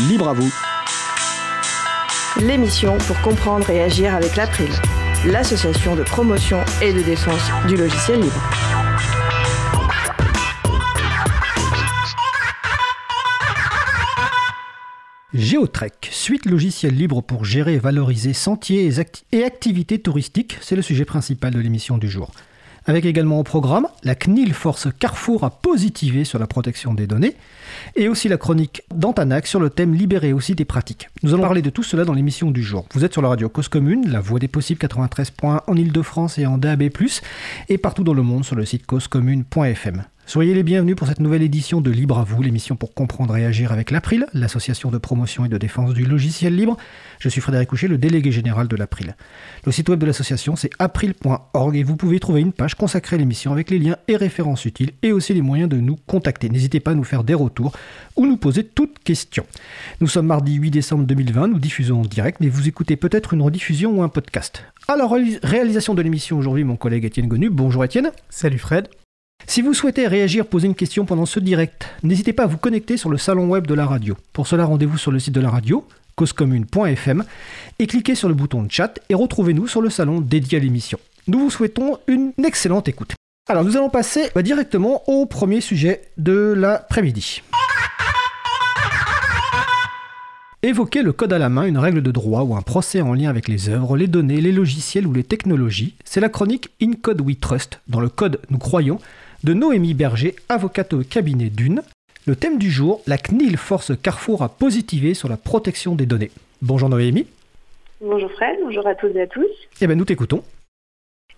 libre à vous. L'émission pour comprendre et agir avec l'April, l'association de promotion et de défense du logiciel libre. Géotrek, suite logicielle libre pour gérer et valoriser sentiers et activités touristiques, c'est le sujet principal de l'émission du jour. Avec également au programme, la CNIL force Carrefour à positiver sur la protection des données, et aussi la chronique d'Antanac sur le thème libéré aussi des pratiques. Nous allons parler de tout cela dans l'émission du jour. Vous êtes sur la radio Cause Commune, la voix des possibles 93 points en Ile-de-France et en DAB+, et partout dans le monde sur le site causecommune.fm. Soyez les bienvenus pour cette nouvelle édition de Libre à vous, l'émission pour comprendre et agir avec l'April, l'association de promotion et de défense du logiciel libre. Je suis Frédéric Couchet, le délégué général de l'April. Le site web de l'association, c'est april.org et vous pouvez trouver une page consacrée à l'émission avec les liens et références utiles et aussi les moyens de nous contacter. N'hésitez pas à nous faire des retours ou nous poser toutes questions. Nous sommes mardi 8 décembre 2020, nous diffusons en direct, mais vous écoutez peut-être une rediffusion ou un podcast. Alors, réalisation de l'émission aujourd'hui, mon collègue Étienne Gonu. Bonjour Étienne. Salut Fred. Si vous souhaitez réagir, poser une question pendant ce direct, n'hésitez pas à vous connecter sur le salon web de la radio. Pour cela, rendez-vous sur le site de la radio, causecommune.fm, et cliquez sur le bouton de chat et retrouvez-nous sur le salon dédié à l'émission. Nous vous souhaitons une excellente écoute. Alors nous allons passer bah, directement au premier sujet de l'après-midi. Évoquer le code à la main, une règle de droit ou un procès en lien avec les œuvres, les données, les logiciels ou les technologies, c'est la chronique In Code We Trust, dans le code nous croyons, de Noémie Berger, avocate au cabinet d'une. Le thème du jour, la CNIL force Carrefour à positiver sur la protection des données. Bonjour Noémie. Bonjour Fred, bonjour à toutes et à tous. Eh bien nous t'écoutons.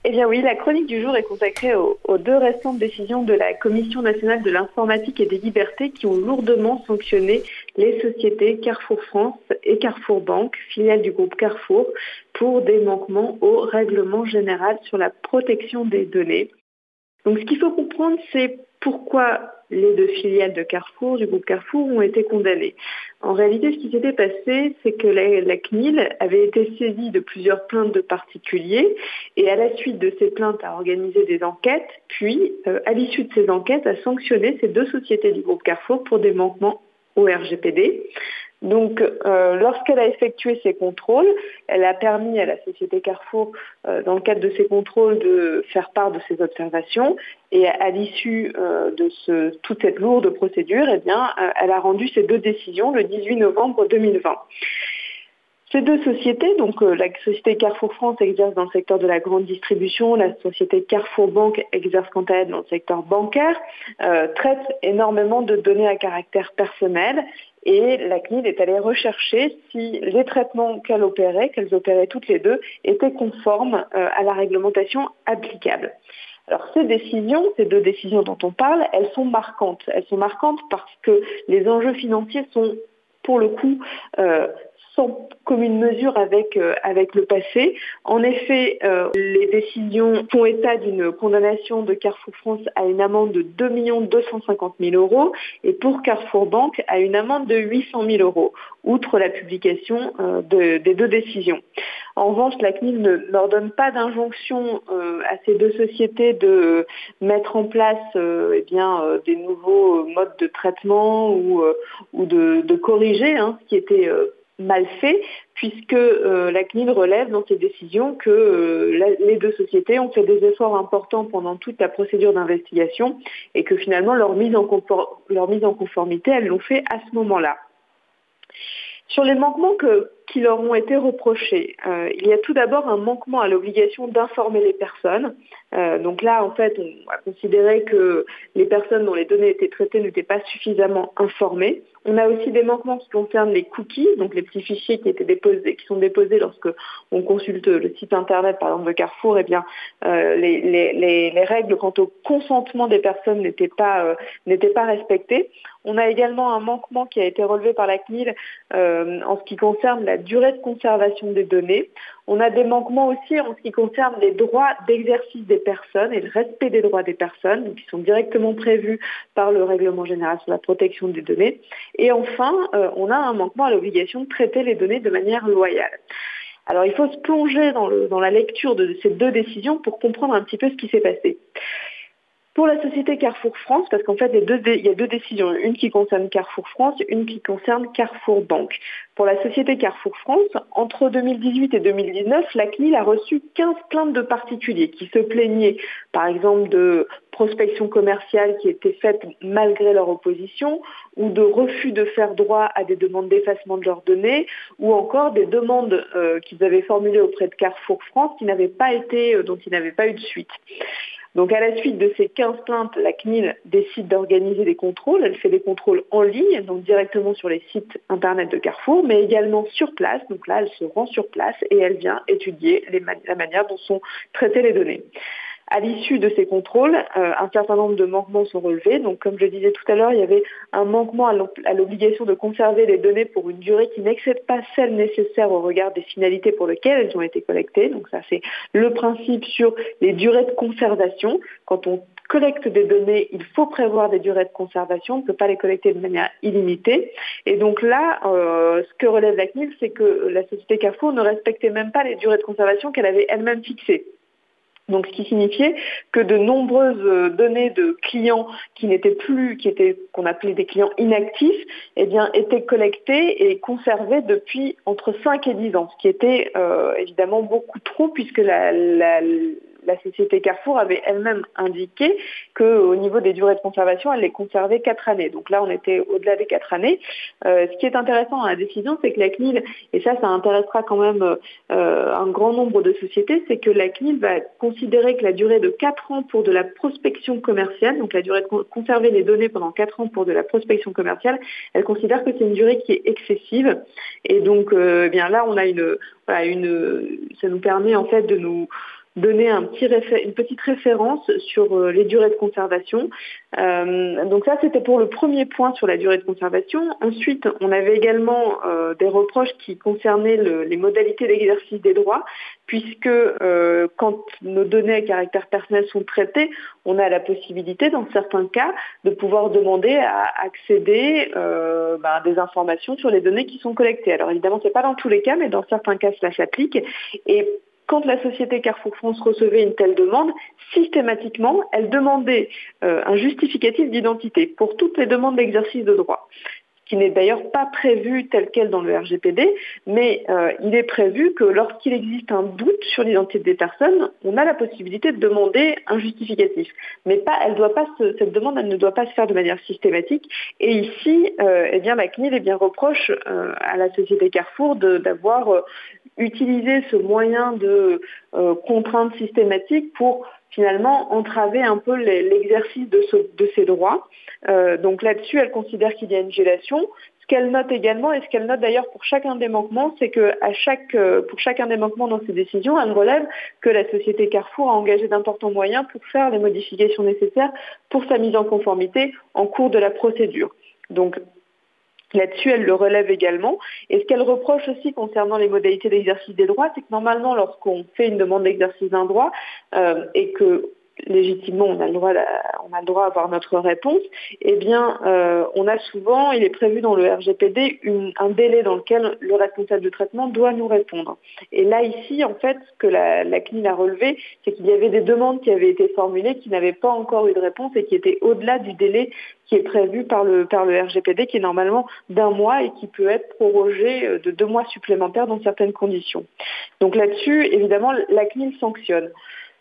Eh bien oui, la chronique du jour est consacrée aux, deux récentes décisions de la Commission nationale de l'informatique et des libertés qui ont lourdement sanctionné les sociétés Carrefour France et Carrefour Banque, filiales du groupe Carrefour, pour des manquements au règlement général sur la protection des données. Donc ce qu'il faut comprendre, c'est pourquoi les deux filiales de Carrefour, du groupe Carrefour, ont été condamnées. En réalité, ce qui s'était passé, c'est que la, CNIL avait été saisie de plusieurs plaintes de particuliers et à la suite de ces plaintes a organisé des enquêtes, puis euh, à l'issue de ces enquêtes a sanctionné ces deux sociétés du groupe Carrefour pour des manquements au RGPD. Donc, euh, lorsqu'elle a effectué ces contrôles, elle a permis à la société Carrefour, euh, dans le cadre de ces contrôles, de faire part de ses observations. Et à, l'issue euh, de toute cette lourde procédure, eh elle a rendu ces deux décisions le 18 novembre 2020. Ces deux sociétés, donc la société Carrefour France exerce dans le secteur de la grande distribution, la société Carrefour Banque exerce quant à elle dans le secteur bancaire, traitent énormément de données à caractère personnel et la CNIL est allée rechercher si les traitements qu'elle opérait, qu'elles opéraient toutes les deux, étaient conformes euh, à la réglementation applicable. Alors ces décisions, ces deux décisions dont on parle, elles sont marquantes. Elles sont marquantes parce que les enjeux financiers sont pour le coup euh, sans commune mesure avec, euh, avec le passé. En effet, euh, les décisions font état d'une condamnation de Carrefour France à une amende de 2 250 000 euros et pour Carrefour Banque à une amende de 800 000 euros, outre la publication euh, des deux décisions. En revanche, la CNIL ne leur donne pas d'injonction à ces deux sociétés de mettre en place eh bien, des nouveaux modes de traitement ou, ou de, corriger hein, ce qui était mal fait, puisque euh, la CNIL relève dans ses décisions que euh, les deux sociétés ont fait des efforts importants pendant toute la procédure d'investigation et que finalement leur mise en, leur mise en conformité, elles l'ont fait à ce moment-là. Sur les manquements qui leur ont été reprochés, euh, il y a tout d'abord un manquement à l'obligation d'informer les personnes. Donc là, en fait, on a considéré que les personnes dont les données étaient traitées n'étaient pas suffisamment informées. On a aussi des manquements qui concernent les cookies, donc les petits fichiers qui étaient déposés, qui sont déposés lorsque on consulte le site internet, par exemple de Carrefour. Eh bien, euh, les, règles quant au consentement des personnes n'étaient pas euh, n'étaient pas respectées. On a également un manquement qui a été relevé par la CNIL euh, en ce qui concerne la durée de conservation des données. On a des manquements aussi en ce qui concerne les droits d'exercice des personnes et le respect des droits des personnes, qui sont directement prévus par le règlement général sur la protection des données. Et enfin, euh, on a un manquement à l'obligation de traiter les données de manière loyale. Alors il faut se plonger dans, dans la lecture de ces deux décisions pour comprendre un petit peu ce qui s'est passé. Pour la société Carrefour France, parce qu'en fait, il y a deux décisions, une qui concerne Carrefour France, une qui concerne Carrefour Banque. Pour la société Carrefour France, entre 2018 et 2019, la CNIL a reçu 15 plaintes de particuliers qui se plaignaient, par exemple, de prospection commerciale qui était faite malgré leur opposition, ou de refus de faire droit à des demandes d'effacement de leurs données, ou encore des demandes euh, qu'ils avaient formulées auprès de Carrefour France qui n'avaient pas été, euh, dont ils n'avaient pas eu de suite. Donc à la suite de ces 15 plaintes, la CNIL décide d'organiser des contrôles. Elle fait des contrôles en ligne, donc directement sur les sites internet de Carrefour, mais également sur place. Donc là, elle se rend sur place et elle vient étudier la manière dont sont traitées les données. À l'issue de ces contrôles, euh, un certain nombre de manquements sont relevés. Donc, comme je disais tout à l'heure, il y avait un manquement à l'obligation de conserver les données pour une durée qui n'excède pas celle nécessaire au regard des finalités pour lesquelles elles ont été collectées. Donc, ça, c'est le principe sur les durées de conservation. Quand on collecte des données, il faut prévoir des durées de conservation. On ne peut pas les collecter de manière illimitée. Et donc là, euh, ce que relève la CNIL, c'est que la société Carrefour ne respectait même pas les durées de conservation qu'elle avait elle-même fixées. Donc, ce qui signifiait que de nombreuses euh, données de clients qui n'étaient plus, qui étaient qu'on appelait des clients inactifs, eh bien, étaient collectées et conservées depuis entre 5 et 10 ans, ce qui était euh, évidemment beaucoup trop puisque la, la société Carrefour avait elle-même indiqué qu'au niveau des durées de conservation, elle les conservait quatre années. Donc là, on était au-delà des quatre années. Euh, ce qui est intéressant dans la décision, c'est que la CNIL, et ça, ça intéressera quand même euh, un grand nombre de sociétés, c'est que la CNIL va considérer que la durée de quatre ans pour de la prospection commerciale, donc la durée de conserver les données pendant quatre ans pour de la prospection commerciale, elle considère que c'est une durée qui est excessive. Et donc, euh, eh bien là, on a une, une, ça nous permet en fait de nous donner un petit une petite référence sur euh, les durées de conservation. Euh, donc ça, c'était pour le premier point sur la durée de conservation. Ensuite, on avait également euh, des reproches qui concernaient les modalités d'exercice des droits, puisque quand nos données à caractère personnel sont traitées, on a la possibilité, dans certains cas, de pouvoir demander à accéder bah, à des informations sur les données qui sont collectées. Alors évidemment, ce n'est pas dans tous les cas, mais dans certains cas, cela s'applique. Et quand la société Carrefour France recevait une telle demande, systématiquement, elle demandait euh, un justificatif d'identité pour toutes les demandes d'exercice de droit qui n'est d'ailleurs pas prévu tel quel dans le RGPD, mais euh, il est prévu que lorsqu'il existe un doute sur l'identité des personnes, on a la possibilité de demander un justificatif. Mais doit pas cette demande, elle ne doit pas se faire de manière systématique. Et ici, euh, eh bien, la CNIL eh bien, reproche à la société Carrefour d'avoir utiliser ce moyen de euh, contrainte systématique pour finalement entraver un peu l'exercice de, de, ces droits. Euh, donc là-dessus, elle considère qu'il y a une gélation. Ce qu'elle note également, et ce qu'elle note d'ailleurs pour chacun des manquements, c'est que euh, pour chacun des manquements dans ses décisions, elle relève que la société Carrefour a engagé d'importants moyens pour faire les modifications nécessaires pour sa mise en conformité en cours de la procédure. Donc Là-dessus, elle le relève également. Et ce qu'elle reproche aussi concernant les modalités d'exercice des droits, c'est que normalement, lorsqu'on fait une demande d'exercice d'un droit euh, et que légitimement on a le droit, on a le droit à avoir notre réponse, eh bien, euh, on a souvent, il est prévu dans le RGPD, un délai dans lequel le responsable de traitement doit nous répondre. Et là, ici, en fait, ce que la, CNIL a relevé, c'est qu'il y avait des demandes qui avaient été formulées qui n'avaient pas encore eu de réponse et qui étaient au-delà du délai qui est prévu par le, par le RGPD, qui est normalement d'un mois et qui peut être prorogé euh, de deux mois supplémentaires dans certaines conditions. Donc là-dessus, évidemment, la CNIL sanctionne.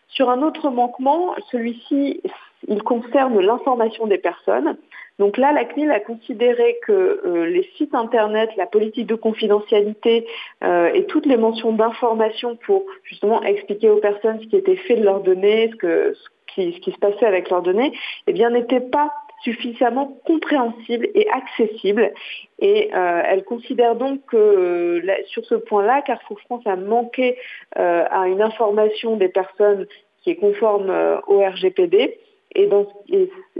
Sur un autre manquement, celui-ci, il concerne l'information des personnes. Donc là, la CNIL a considéré que euh, les sites Internet, la politique de confidentialité euh, et toutes les mentions d'information pour justement expliquer aux personnes ce qui était fait de leurs données, ce, qui, ce qui, se passait avec leurs données, eh bien n'étaient pas suffisamment compréhensibles et accessibles. Et euh, elle considère donc que sur ce point-là, Carrefour France a manqué euh, à une information des personnes qui est conforme euh, au RGPD. Et,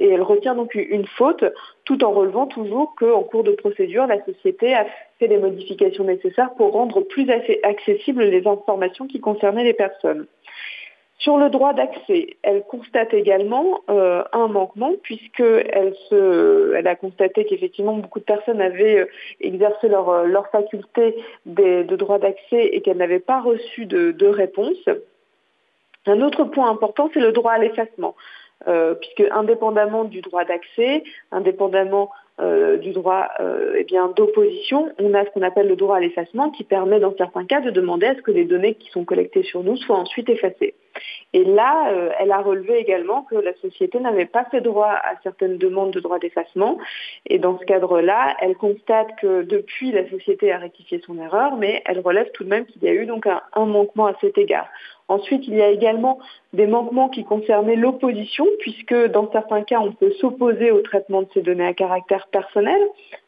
elle retient donc une faute tout en relevant toujours qu'en cours de procédure, la société a fait les modifications nécessaires pour rendre plus accessibles les informations qui concernaient les personnes. Sur le droit d'accès, elle constate également euh, un manquement puisqu'elle elle a constaté qu'effectivement beaucoup de personnes avaient euh, exercé leur, euh, faculté de droit d'accès et qu'elles n'avaient pas reçu de, réponse. Un autre point important, c'est le droit à l'effacement. puisque indépendamment du droit d'accès, indépendamment du droit eh d'opposition, on a ce qu'on appelle le droit à l'effacement qui permet dans certains cas de demander à ce que les données qui sont collectées sur nous soient ensuite effacées. Et là, euh, elle a relevé également que la société n'avait pas fait droit à certaines demandes de droit d'effacement. Et dans ce cadre-là, elle constate que depuis, la société a rectifié son erreur, mais elle relève tout de même qu'il y a eu donc un manquement à cet égard. Ensuite, il y a également des manquements qui concernaient l'opposition, puisque dans certains cas, on peut s'opposer au traitement de ces données à caractère personnel,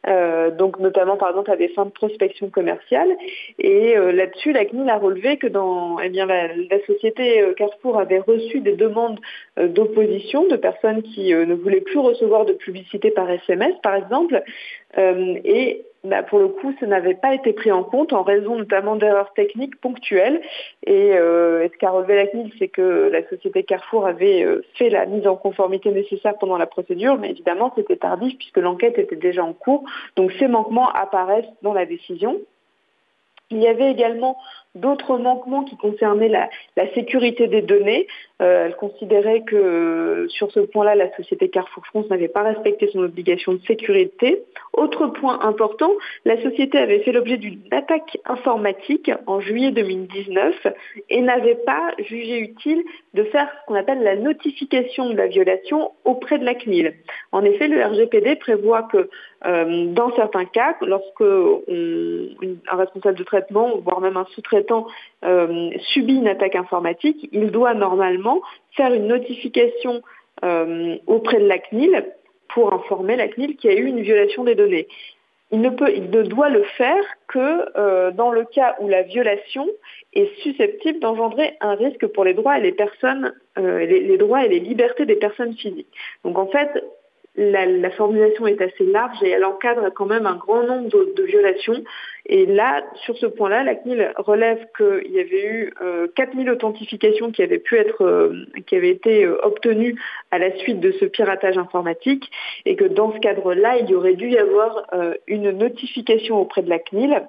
euh, donc notamment par exemple à des fins de prospection commerciale. Et euh, là-dessus, la CNIL a relevé que dans, eh bien, la, société Carrefour avait reçu des demandes d'opposition de personnes qui ne voulaient plus recevoir de publicité par SMS, par exemple, et bah, pour le coup, ça n'avait pas été pris en compte en raison notamment d'erreurs techniques ponctuelles. Et, euh, ce qu'a relevé la CNIL, c'est que la société Carrefour avait euh, fait la mise en conformité nécessaire pendant la procédure, mais évidemment, c'était tardif puisque l'enquête était déjà en cours. Donc ces manquements apparaissent dans la décision. Il y avait également d'autres manquements qui concernaient la, sécurité des données. Euh, elle considérait que euh, sur ce point-là, la société Carrefour France n'avait pas respecté son obligation de sécurité. Autre point important, la société avait fait l'objet d'une attaque informatique en juillet 2019 et n'avait pas jugé utile de faire ce qu'on appelle la notification de la violation auprès de la CNIL. En effet, le RGPD prévoit que euh, dans certains cas, lorsque un responsable de traitement, voire même un sous-traitant, euh, subit une attaque informatique, il doit normalement faire une notification euh, auprès de la CNIL pour informer la CNIL qu'il y a eu une violation des données. Il ne, peut, il ne doit le faire que dans le cas où la violation est susceptible d'engendrer un risque pour les droits et les personnes, les droits et les libertés des personnes physiques. Donc en fait, la, formulation est assez large et elle encadre quand même un grand nombre de, violations. Et là, sur ce point-là, la CNIL relève qu'il y avait eu 4000 euh, authentifications qui avaient pu être, euh, qui avaient été euh, obtenues à la suite de ce piratage informatique et que dans ce cadre-là, il y aurait dû y avoir une notification auprès de la CNIL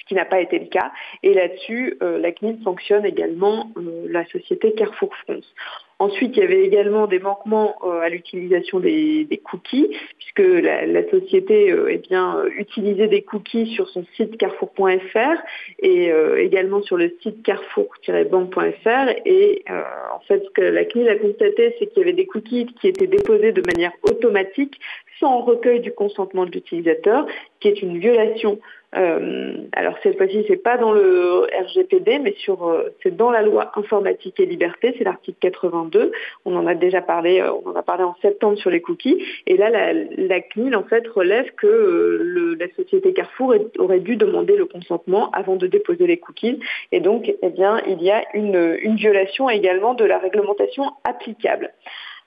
ce qui n'a pas été le cas. Et là-dessus, la CNIL sanctionne également la société Carrefour France. Ensuite, il y avait également des manquements euh, à l'utilisation des, cookies, puisque la, société euh, eh bien, euh, utilisait des cookies sur son site carrefour.fr et également sur le site carrefour-banque.fr. Et en fait, ce que la CNIL a constaté, c'est qu'il y avait des cookies qui étaient déposés de manière automatique sans recueil du consentement de l'utilisateur, qui est une violation euh, alors cette fois-ci, c'est pas dans le RGPD, mais sur, euh, c'est dans la loi informatique et liberté, c'est l'article 82. On en a déjà parlé, euh, on en a parlé en septembre sur les cookies. Et là, la, CNIL en fait relève que la société Carrefour aurait dû demander le consentement avant de déposer les cookies. Et donc, eh bien, il y a une, une violation également de la réglementation applicable.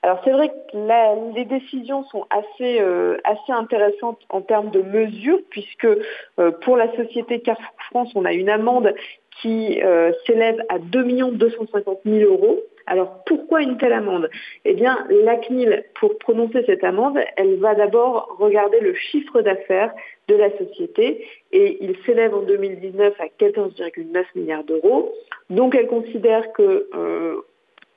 Alors c'est vrai que les décisions sont assez, euh, assez intéressantes en termes de mesures, puisque euh, pour la société Carrefour France, on a une amende qui euh, s'élève à 2 250 000 euros. Alors pourquoi une telle amende? Eh bien, la CNIL, pour prononcer cette amende, elle va d'abord regarder le chiffre d'affaires de la société et il s'élève en 2019 à 14,9 milliards d'euros. Donc elle considère que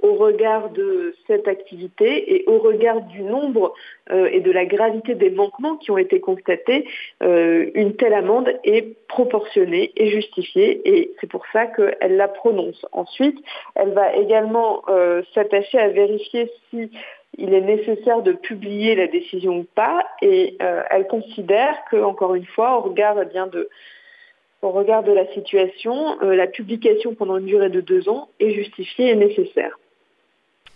au regard de cette activité et au regard du nombre euh, et de la gravité des manquements qui ont été constatés, euh, une telle amende est proportionnée et justifiée et c'est pour ça qu'elle la prononce. Ensuite, elle va également euh, s'attacher à vérifier si il est nécessaire de publier la décision ou pas et elle considère que, encore une fois, au regard eh bien de au regard de la situation, la publication pendant une durée de deux ans est justifiée et nécessaire.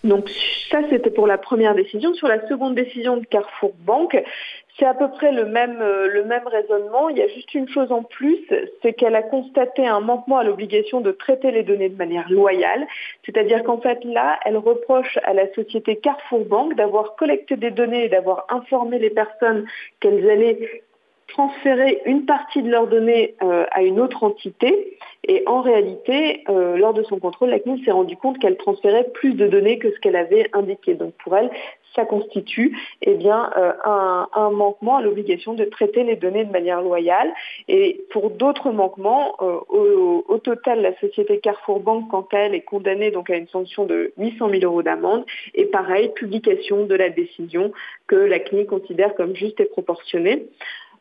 Donc ça, c'était pour la première décision. Sur la seconde décision de Carrefour Banque, c'est à peu près le même, euh, le même raisonnement. Il y a juste une chose en plus, c'est qu'elle a constaté un manquement à l'obligation de traiter les données de manière loyale. C'est-à-dire qu'en fait, là, elle reproche à la société Carrefour Banque d'avoir collecté des données et d'avoir informé les personnes qu'elles allaient transférer une partie de leurs données euh, à une autre entité. Et en réalité, euh, lors de son contrôle, la CNIL s'est rendu compte qu'elle transférait plus de données que ce qu'elle avait indiqué. Donc pour elle, ça constitue eh bien, euh, un, manquement à l'obligation de traiter les données de manière loyale. Et pour d'autres manquements, euh, au, total, la société Carrefour Bank, quant à elle, est condamnée donc à une sanction de 800 000 euros d'amende. Et pareil, publication de la décision que la CNIL considère comme juste et proportionnée.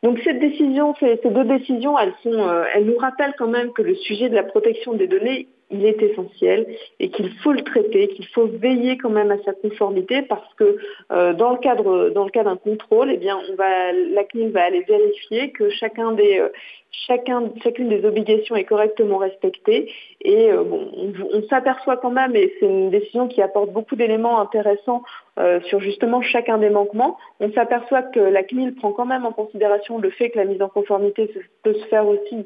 Donc cette décision, ces, deux décisions, elles, sont, euh, elles nous rappellent quand même que le sujet de la protection des données, il est essentiel et qu'il faut le traiter, qu'il faut veiller quand même à sa conformité parce que euh, dans le cadre dans le cas d'un contrôle, eh bien on va la CNIL va aller vérifier que chacun des euh, chacun chacune des obligations est correctement respectée et euh, bon, on, s'aperçoit quand même et c'est une décision qui apporte beaucoup d'éléments intéressants sur justement chacun des manquements. On s'aperçoit que la CNIL prend quand même en considération le fait que la mise en conformité peut se faire aussi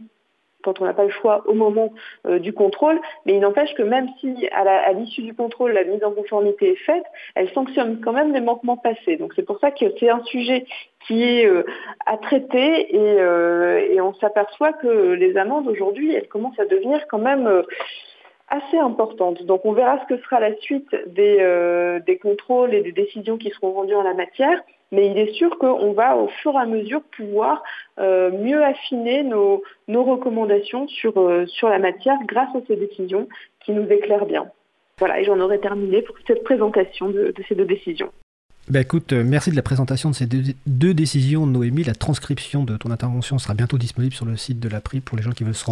quand on n'a pas le choix au moment euh, du contrôle, mais il n'empêche que même si à l'issue du contrôle la mise en conformité est faite, elle sanctionne quand même les manquements passés. Donc c'est pour ça que c'est un sujet qui est euh, à traiter euh, et, on s'aperçoit que les amendes aujourd'hui, elles commencent à devenir quand même assez importantes. Donc on verra ce que sera la suite des, des contrôles et des décisions qui seront rendues en la matière mais il est sûr qu'on va au fur et à mesure pouvoir euh, mieux affiner nos, recommandations sur, euh, sur la matière grâce à ces décisions qui nous éclairent bien. Voilà, et j'en aurais terminé pour cette présentation de, ces deux décisions. Bah écoute, euh, merci de la présentation de ces deux, décisions, Noémie. La transcription de ton intervention sera bientôt disponible sur le site de l'April pour les gens qui veulent se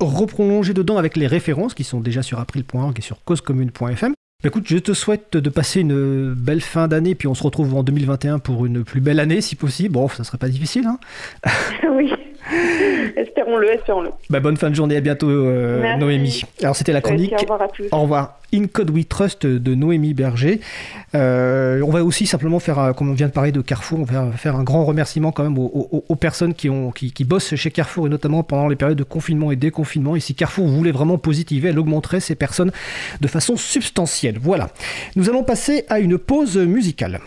reprolonger dedans avec les références qui sont déjà sur april.org et sur causecommune.fm. Écoute, je te souhaite de passer une belle fin d'année, puis on se retrouve en 2021 pour une plus belle année, si possible. Bon, ça serait pas difficile, hein Oui. espérons-le, espérons-le. Bah, bonne fin de journée, à bientôt, euh, Noémie. Alors, c'était la chronique. au revoir à tous. Au revoir. In Code We Trust de Noémie Berger. Euh, on va aussi simplement faire, euh, comme on vient de parler de Carrefour, on va faire un grand remerciement quand même aux, personnes qui, ont, qui, bossent chez Carrefour et notamment pendant les périodes de confinement et déconfinement. Et si Carrefour voulait vraiment positiver, elle augmenterait ces personnes de façon substantielle. Voilà. Nous allons passer à une pause musicale.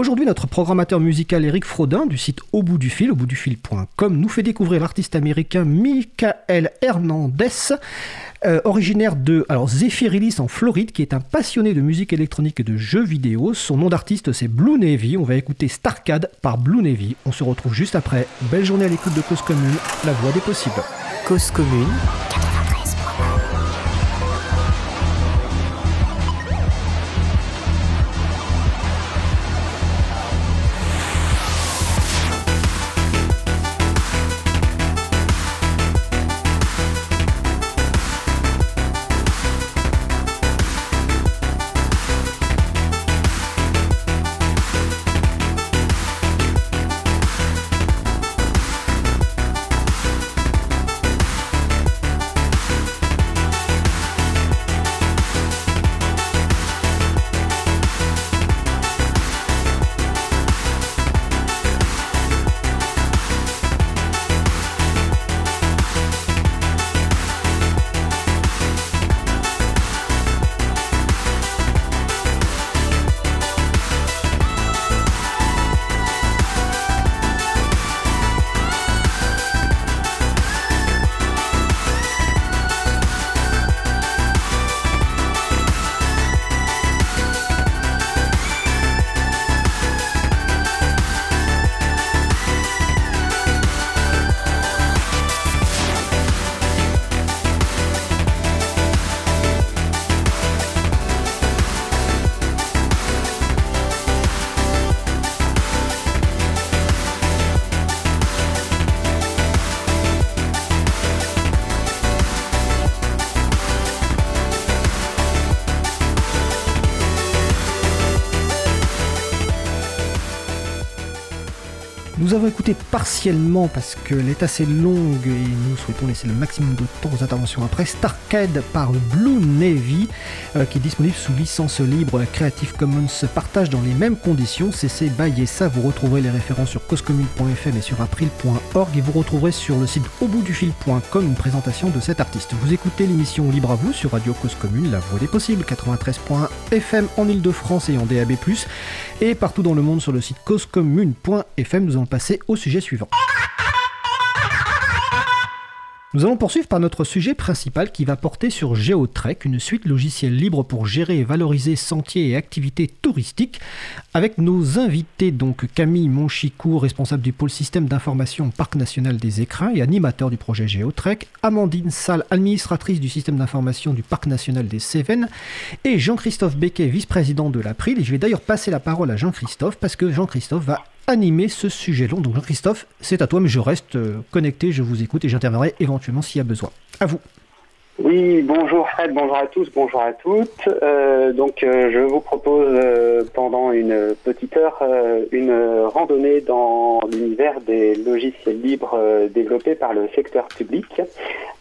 Aujourd'hui, notre programmateur musical Eric Frodin du site Au bout du fil, au bout du fil.com, nous fait découvrir l'artiste américain Michael Hernandez, euh, originaire de alors Zephyrilis en Floride, qui est un passionné de musique électronique et de jeux vidéo. Son nom d'artiste c'est Blue Navy. On va écouter Starcade par Blue Navy. On se retrouve juste après. Belle journée à l'écoute de Cause Commune, la voix des possibles. Cause Commune parce qu'elle est assez longue et nous souhaitons laisser le maximum de temps aux interventions après. Starcade par Blue Navy euh, qui est disponible sous licence libre Creative Commons partage dans les mêmes conditions. CC by ça. Vous retrouverez les références sur causecommune.fm et sur april.org et vous retrouverez sur le site auboutdufil.com une présentation de cet artiste. Vous écoutez l'émission Libre à vous sur Radio Cause Commune, la voix des possibles, 93.fm en Ile-de-France et en DAB+, et partout dans le monde sur le site causecommune.fm. Nous allons passer au sujet suivant. Nous allons poursuivre par notre sujet principal qui va porter sur GeoTrek, une suite logicielle libre pour gérer et valoriser sentiers et activités touristiques, avec nos invités donc Camille Monchicourt, responsable du pôle système d'information Parc national des écrins et animateur du projet GeoTrek, Amandine Salle, administratrice du système d'information du Parc national des Cévennes, et Jean-Christophe Becquet, vice-président de l'April. Et je vais d'ailleurs passer la parole à Jean-Christophe parce que Jean-Christophe va animer ce sujet long. Donc Jean-Christophe, c'est à toi, mais je reste euh, connecté, je vous écoute et j'interviendrai éventuellement s'il y a besoin. À vous. Oui, bonjour Fred, bonjour à tous, bonjour à toutes. Euh, donc euh, je vous propose pendant une petite heure une randonnée dans l'univers des logiciels libres développés par le secteur public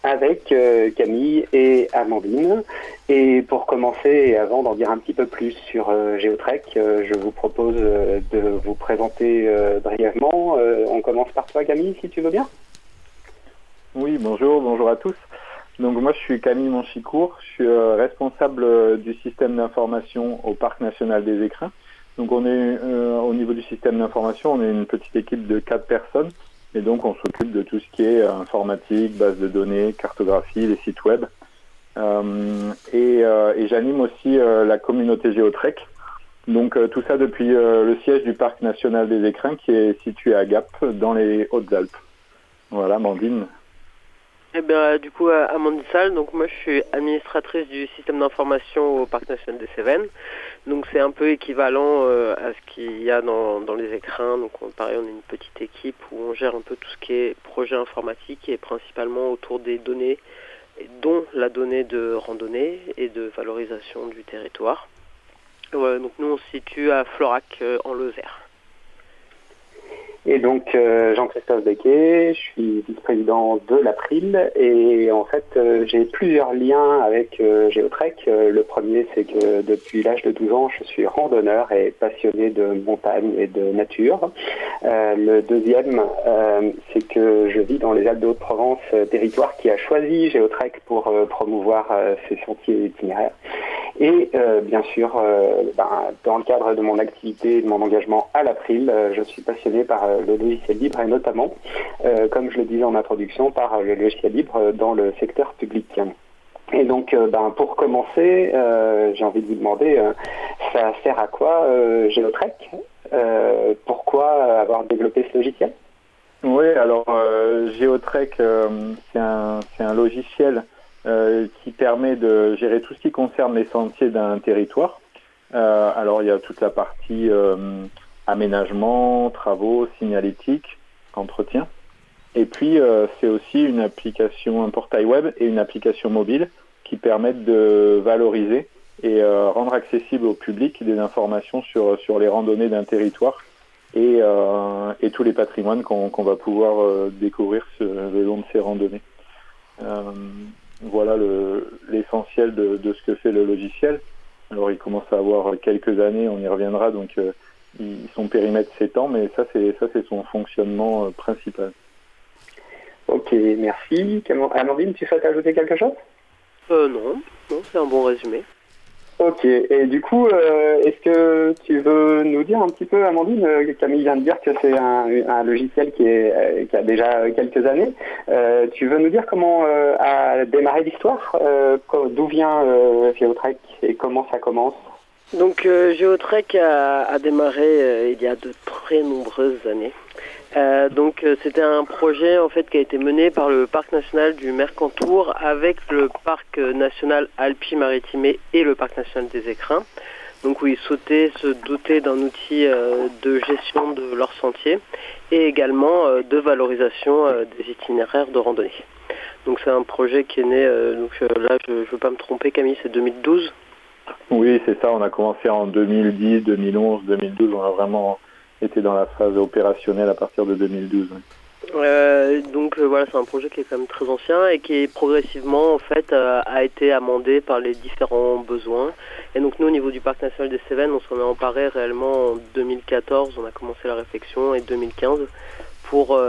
avec Camille et Amandine. Et pour commencer, avant d'en dire un petit peu plus sur euh, Geotrek, euh, je vous propose euh, de vous présenter brièvement. on commence par toi, Camille, si tu veux bien. Oui, bonjour, bonjour à tous. Donc moi, je suis Camille Monchicourt, je suis responsable du système d'information au Parc national des Écrins. Donc on est au niveau du système d'information, on est une petite équipe de quatre personnes, et donc on s'occupe de tout ce qui est informatique, base de données, cartographie, les sites web. Euh, euh, et, j'anime aussi euh, la communauté Géotrek. Donc tout ça depuis le siège du Parc national des Écrins qui est situé à Gap dans les Hautes-Alpes. Voilà, Mandine. Eh bien, du coup, Amandine Salle, donc moi je suis administratrice du système d'information au Parc national des Cévennes. Donc c'est un peu équivalent à ce qu'il y a dans, dans, les écrins. Donc on, pareil, on est une petite équipe où on gère un peu tout ce qui est projet informatique et principalement autour des données dont la donnée de randonnée et de valorisation du territoire. donc nous on se situe à Florac euh, en Lozère. Et donc euh, Jean-Christophe Becquet, je suis vice-président de l'April et en fait euh, j'ai plusieurs liens avec euh, Géotrek. le premier c'est que depuis l'âge de 12 ans je suis randonneur et passionné de montagne et de nature. le deuxième c'est que je vis dans les Alpes de Haute-Provence, territoire qui a choisi Géotrek pour promouvoir ses sentiers itinéraires. Et bien sûr, ben, dans le cadre de mon activité et de mon engagement à l'April, je suis passionné par euh, le logiciel libre et notamment, euh, comme je le disais en introduction, par le logiciel libre dans le secteur public. Et donc, euh, ben, pour commencer, j'ai envie de vous demander, ça sert à quoi Géotrek Pourquoi avoir développé ce logiciel? Oui, alors Géotrek, c'est un, un, logiciel qui permet de gérer tout ce qui concerne les sentiers d'un territoire. alors, il y a toute la partie aménagement, travaux, signalétique, entretien. Et puis, euh, c'est aussi une application, un portail web et une application mobile qui permettent de valoriser et euh, rendre accessible au public des informations sur, sur les randonnées d'un territoire et, euh, et, tous les patrimoines qu'on va pouvoir découvrir le long de ces randonnées. voilà l'essentiel de, de, ce que fait le logiciel. Alors, il commence à avoir quelques années, on y reviendra, donc son périmètre s'étend, mais ça c'est ça c'est son fonctionnement euh, principal. Ok, merci. Amandine, tu souhaites ajouter quelque chose? Euh, Non, non, c'est un bon résumé. Ok, et du coup, euh, est-ce que tu veux nous dire un petit peu, Amandine, euh, Camille vient de dire que c'est un, logiciel qui, est, qui a déjà quelques années. tu veux nous dire comment a démarré l'histoire? D'où vient Geotrek et comment ça commence? Donc euh, Geotrek a, démarré euh, il y a de très nombreuses années. Euh, donc c'était un projet en fait qui a été mené par le parc national du Mercantour avec le parc national Alpi-Maritime et le parc national des Écrins. Donc où ils sautaient se doter d'un outil de gestion de leurs sentiers et également de valorisation des itinéraires de randonnée. Donc c'est un projet qui est né, donc là je ne veux pas me tromper Camille, c'est 2012 oui, c'est ça. On a commencé en 2010, 2011, 2012. On a vraiment été dans la phase opérationnelle à partir de 2012. Euh, donc euh, voilà, c'est un projet qui est quand même très ancien et qui progressivement en fait euh, a été amendé par les différents besoins. Et donc nous au niveau du parc national des Cévennes, on s'en est emparé réellement en 2014. On a commencé la réflexion et 2015 pour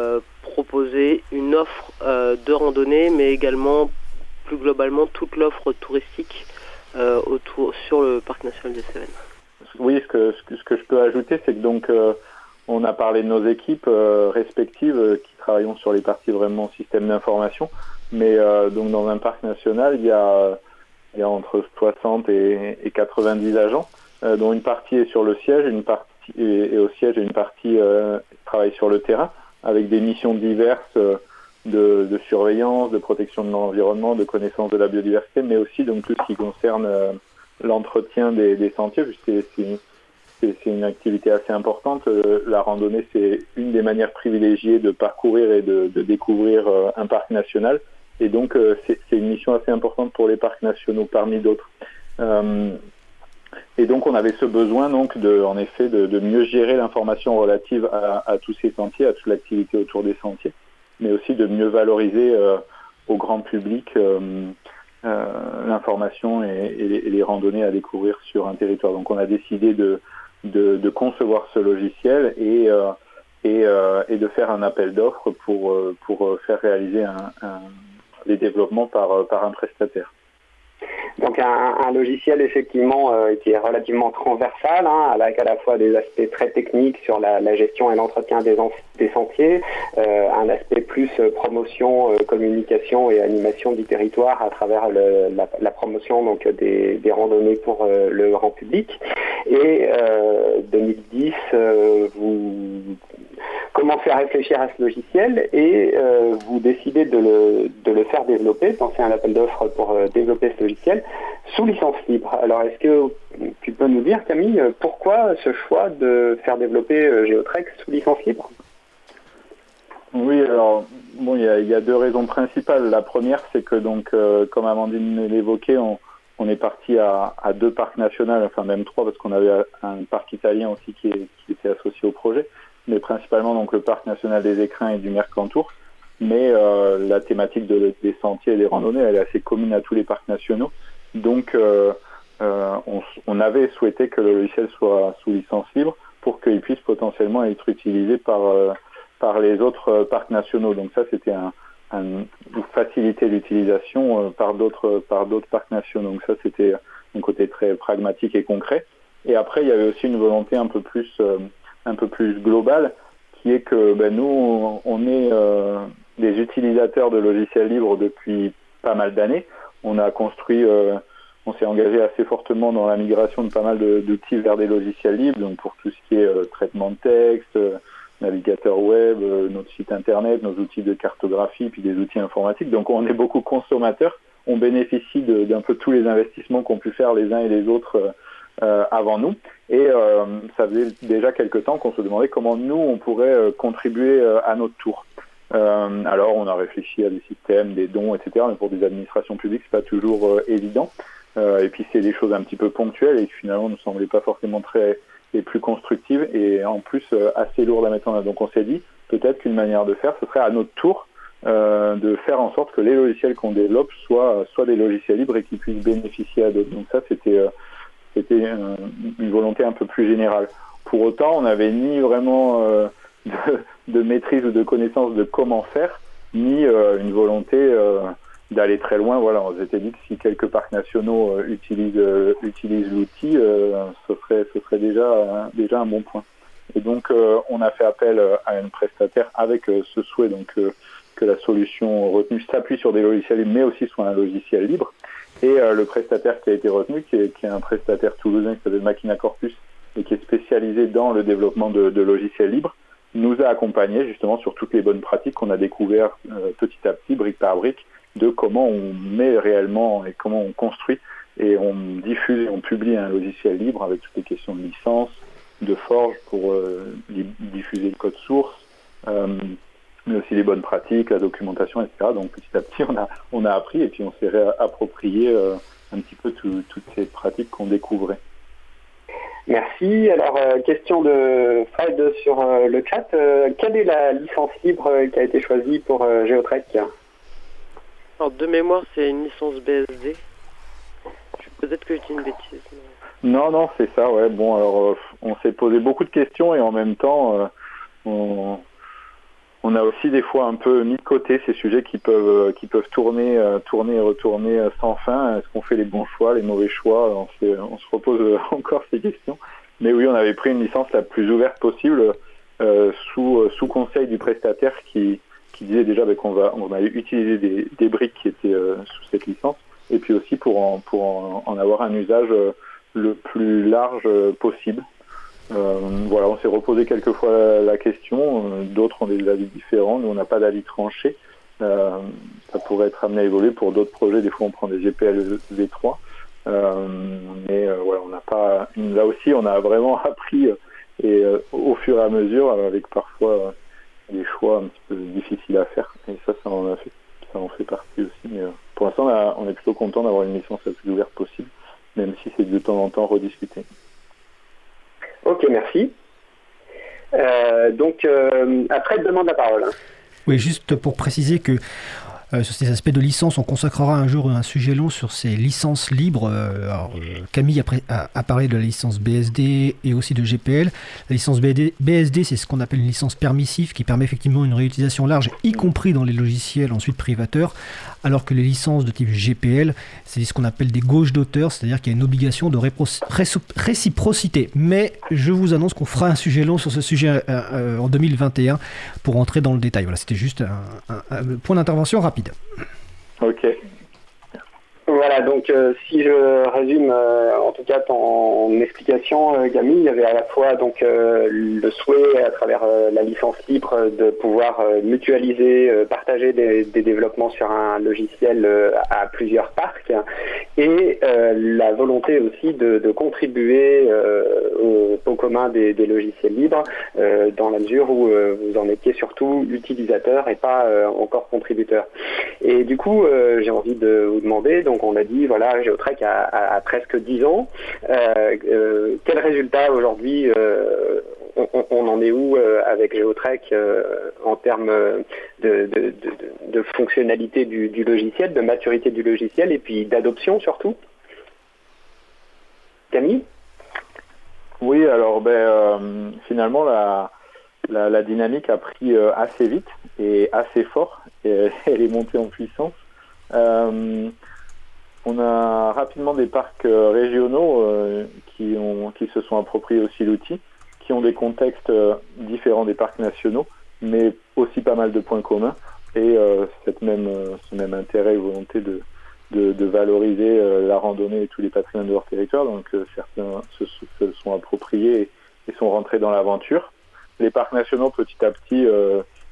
proposer une offre de randonnée, mais également plus globalement toute l'offre touristique euh, autour, sur le parc national des Cévennes. Oui, ce que, ce que, je peux ajouter, c'est que donc euh, on a parlé de nos équipes euh, respectives qui travaillons sur les parties vraiment système d'information. Mais donc dans un parc national, il y a, il y a entre 60 et, et 90 agents, dont une partie est sur le siège, une partie et, au siège et une partie travaille sur le terrain avec des missions diverses de, surveillance, de protection de l'environnement, de connaissance de la biodiversité, mais aussi donc tout ce qui concerne l'entretien des, sentiers, puisque c'est une activité assez importante. Euh, la randonnée, c'est une des manières privilégiées de parcourir et de, découvrir euh, un parc national. Et donc, euh, c'est une mission assez importante pour les parcs nationaux parmi d'autres. et donc, on avait ce besoin, donc, de, en effet, de, mieux gérer l'information relative à, tous ces sentiers, à toute l'activité autour des sentiers, mais aussi de mieux valoriser au grand public euh, l'information et, les, randonnées à découvrir sur un territoire. Donc on a décidé de, concevoir ce logiciel et, euh, euh, de faire un appel d'offres pour, faire réaliser les développements par un prestataire. Donc un, logiciel effectivement euh, qui est relativement transversal, hein, avec à la fois des aspects très techniques sur la, gestion et l'entretien des, sentiers, euh, un aspect plus euh, promotion, communication et animation du territoire à travers la, promotion donc des, randonnées pour le grand public. Et 2010, vous commencez à réfléchir à ce logiciel et vous décidez de le, de le faire développer, c'est un appel d'offres pour développer ce logiciel sous licence libre. Alors, est-ce que tu peux nous dire, Camille, pourquoi ce choix de faire développer euh, Geotrek sous licence libre? Oui, alors, bon, il y, a deux raisons principales. La première, c'est que, donc, euh, comme Amandine l'évoquait, on, on est parti à, deux parcs nationaux, enfin même trois, parce qu'on avait un parc italien aussi qui, était associé au projet, mais principalement donc le parc national des écrins et du Mercantour. Mais euh, la thématique de, des sentiers et des randonnées, elle est assez commune à tous les parcs nationaux. Donc, euh, euh, on, avait souhaité que le logiciel soit sous licence libre pour qu'il puisse potentiellement être utilisé par, euh, par les autres parcs nationaux. Donc ça, c'était un, un, faciliter l'utilisation par d'autres par d'autres parcs nationaux. Donc ça, c'était un côté très pragmatique et concret. Et après, il y avait aussi une volonté un peu plus un peu plus globale, qui est que ben, nous, on est des utilisateurs de logiciels libres depuis pas mal d'années on a construit, euh, on s'est engagé assez fortement dans la migration de pas mal d'outils vers des logiciels libres, donc pour tout ce qui est euh, traitement de texte, euh, navigateur web, notre site internet, nos outils de cartographie, puis des outils informatiques. Donc on est beaucoup consommateurs. On bénéficie d'un peu tous les investissements qu'ont pu faire les uns et les autres avant nous. Et ça faisait déjà quelques temps qu'on se demandait comment nous, on pourrait contribuer à notre tour. Euh, alors, on a réfléchi à des systèmes, des dons, etc. Mais pour des administrations publiques, c'est pas toujours euh, évident. Euh, et puis, c'est des choses un petit peu ponctuelles et qui finalement ne semblaient pas forcément très les plus constructives et en plus assez lourdes à mettre en œuvre. Donc, on s'est dit peut-être qu'une manière de faire, ce serait à notre tour de faire en sorte que les logiciels qu'on développe soient, soient des logiciels libres et qu'ils puissent bénéficier à d'autres. Donc ça, c'était c'était une volonté un peu plus générale. Pour autant, on n'avait ni vraiment de, maîtrise ou de connaissance de comment faire, ni euh, une volonté euh, d'aller très loin. Voilà, on s'était dit que si quelques parcs nationaux euh, utilisent, l'outil, ce serait, déjà, un bon point. Et donc, on a fait appel à une prestataire avec ce souhait que la solution retenue s'appuie sur des logiciels mais aussi soit un logiciel libre. Et le prestataire qui a été retenu, qui est, qui est un prestataire toulousain qui s'appelle Machina Corpus et qui est spécialisé dans le développement de, de logiciels libres, nous a accompagnés justement sur toutes les bonnes pratiques qu'on a découvert euh, petit à petit, brique par brique, de comment on met réellement et comment on construit et on diffuse et on publie un logiciel libre avec toutes les questions de licence, de forge pour euh, diffuser le code source, euh, mais aussi les bonnes pratiques, la documentation, etc. Donc petit à petit, on a, on a appris et puis on s'est réapproprié un petit peu toutes ces pratiques qu'on découvrait. Merci. Alors, euh, question de Fred sur euh, le chat. Euh, quelle est la licence libre qui a été choisie pour Geotrek? Alors, de mémoire, c'est une licence BSD. Peut-être que j'ai une bêtise. Non, non, c'est ça, ouais. Bon, alors, on s'est posé beaucoup de questions et en même temps, on, on a aussi des fois un peu mis de côté ces sujets qui peuvent euh, qui peuvent tourner euh, tourner et retourner euh, sans fin. Est-ce qu'on fait les bons choix, les mauvais choix? On, se repose encore ces questions. Mais oui, on avait pris une licence la plus ouverte possible sous sous conseil du prestataire qui qui disait déjà ben, qu'on va, on allait utiliser des, des briques qui étaient sous cette licence, et puis aussi pour en, pour en, avoir un usage le plus large possible. Voilà, on s'est reposé quelques fois la, question, d'autres ont des avis différents, nous on n'a pas d'avis tranché. ça pourrait être amené à évoluer pour d'autres projets, des fois on prend des GPL V3. Euh, mais voilà, on n'a pas. Là aussi, on a vraiment appris et euh, au fur et à mesure, avec parfois euh, des choix un petit peu difficiles à faire. Et ça, ça en, fait, ça en fait partie aussi. Mais euh, pour l'instant, on est plutôt content d'avoir une licence la plus ouverte possible, même si c'est de temps en temps rediscuté. Ok, merci. donc, après, demande la parole. Hein. Oui, juste pour préciser que euh, sur ces aspects de licence, on consacrera un jour un sujet long sur ces licences libres. Euh, Camille a, parlé de la licence BSD et aussi de GPL. La licence BSD, c'est ce qu'on appelle une licence permissive qui permet effectivement une réutilisation large, y compris dans les logiciels ensuite privateurs, alors que les licences de type GPL, c'est ce qu'on appelle des gauches d'auteur, c'est-à-dire qu'il y a une obligation de réciprocité. Mais je vous annonce qu'on fera un sujet long sur ce sujet euh, en 2021 pour entrer dans le détail. Voilà, c'était juste un point d'intervention rapide. Ok. Voilà, donc euh, si je résume euh, en tout cas ton explication, euh, il y avait à la fois donc le souhait à travers la licence libre de pouvoir mutualiser, partager des, développements sur un logiciel à plusieurs parcs, et la volonté aussi de, contribuer au, au, commun des, des logiciels libres, dans la mesure où vous en étiez surtout utilisateur et pas encore contributeur. Et du coup, j'ai envie de vous demander donc on a dit, voilà, Geotrek a, presque 10 ans. Euh, euh, quel résultat aujourd'hui euh, on, en est où avec Geotrek en termes de, fonctionnalité du, logiciel, de maturité du logiciel et puis d'adoption surtout? Camille? Oui, alors ben, finalement la, dynamique a pris assez vite et assez fort. Elle est montée en puissance. On a rapidement des parcs euh, régionaux euh, qui, ont, qui se sont appropriés aussi l'outil, qui ont des contextes euh, différents des parcs nationaux, mais aussi pas mal de points communs et cette même, ce même intérêt et volonté de, de, valoriser la randonnée et tous les patrimoines de leur territoire. Donc certains se, sont appropriés et, sont rentrés dans l'aventure. Les parcs nationaux, petit à petit,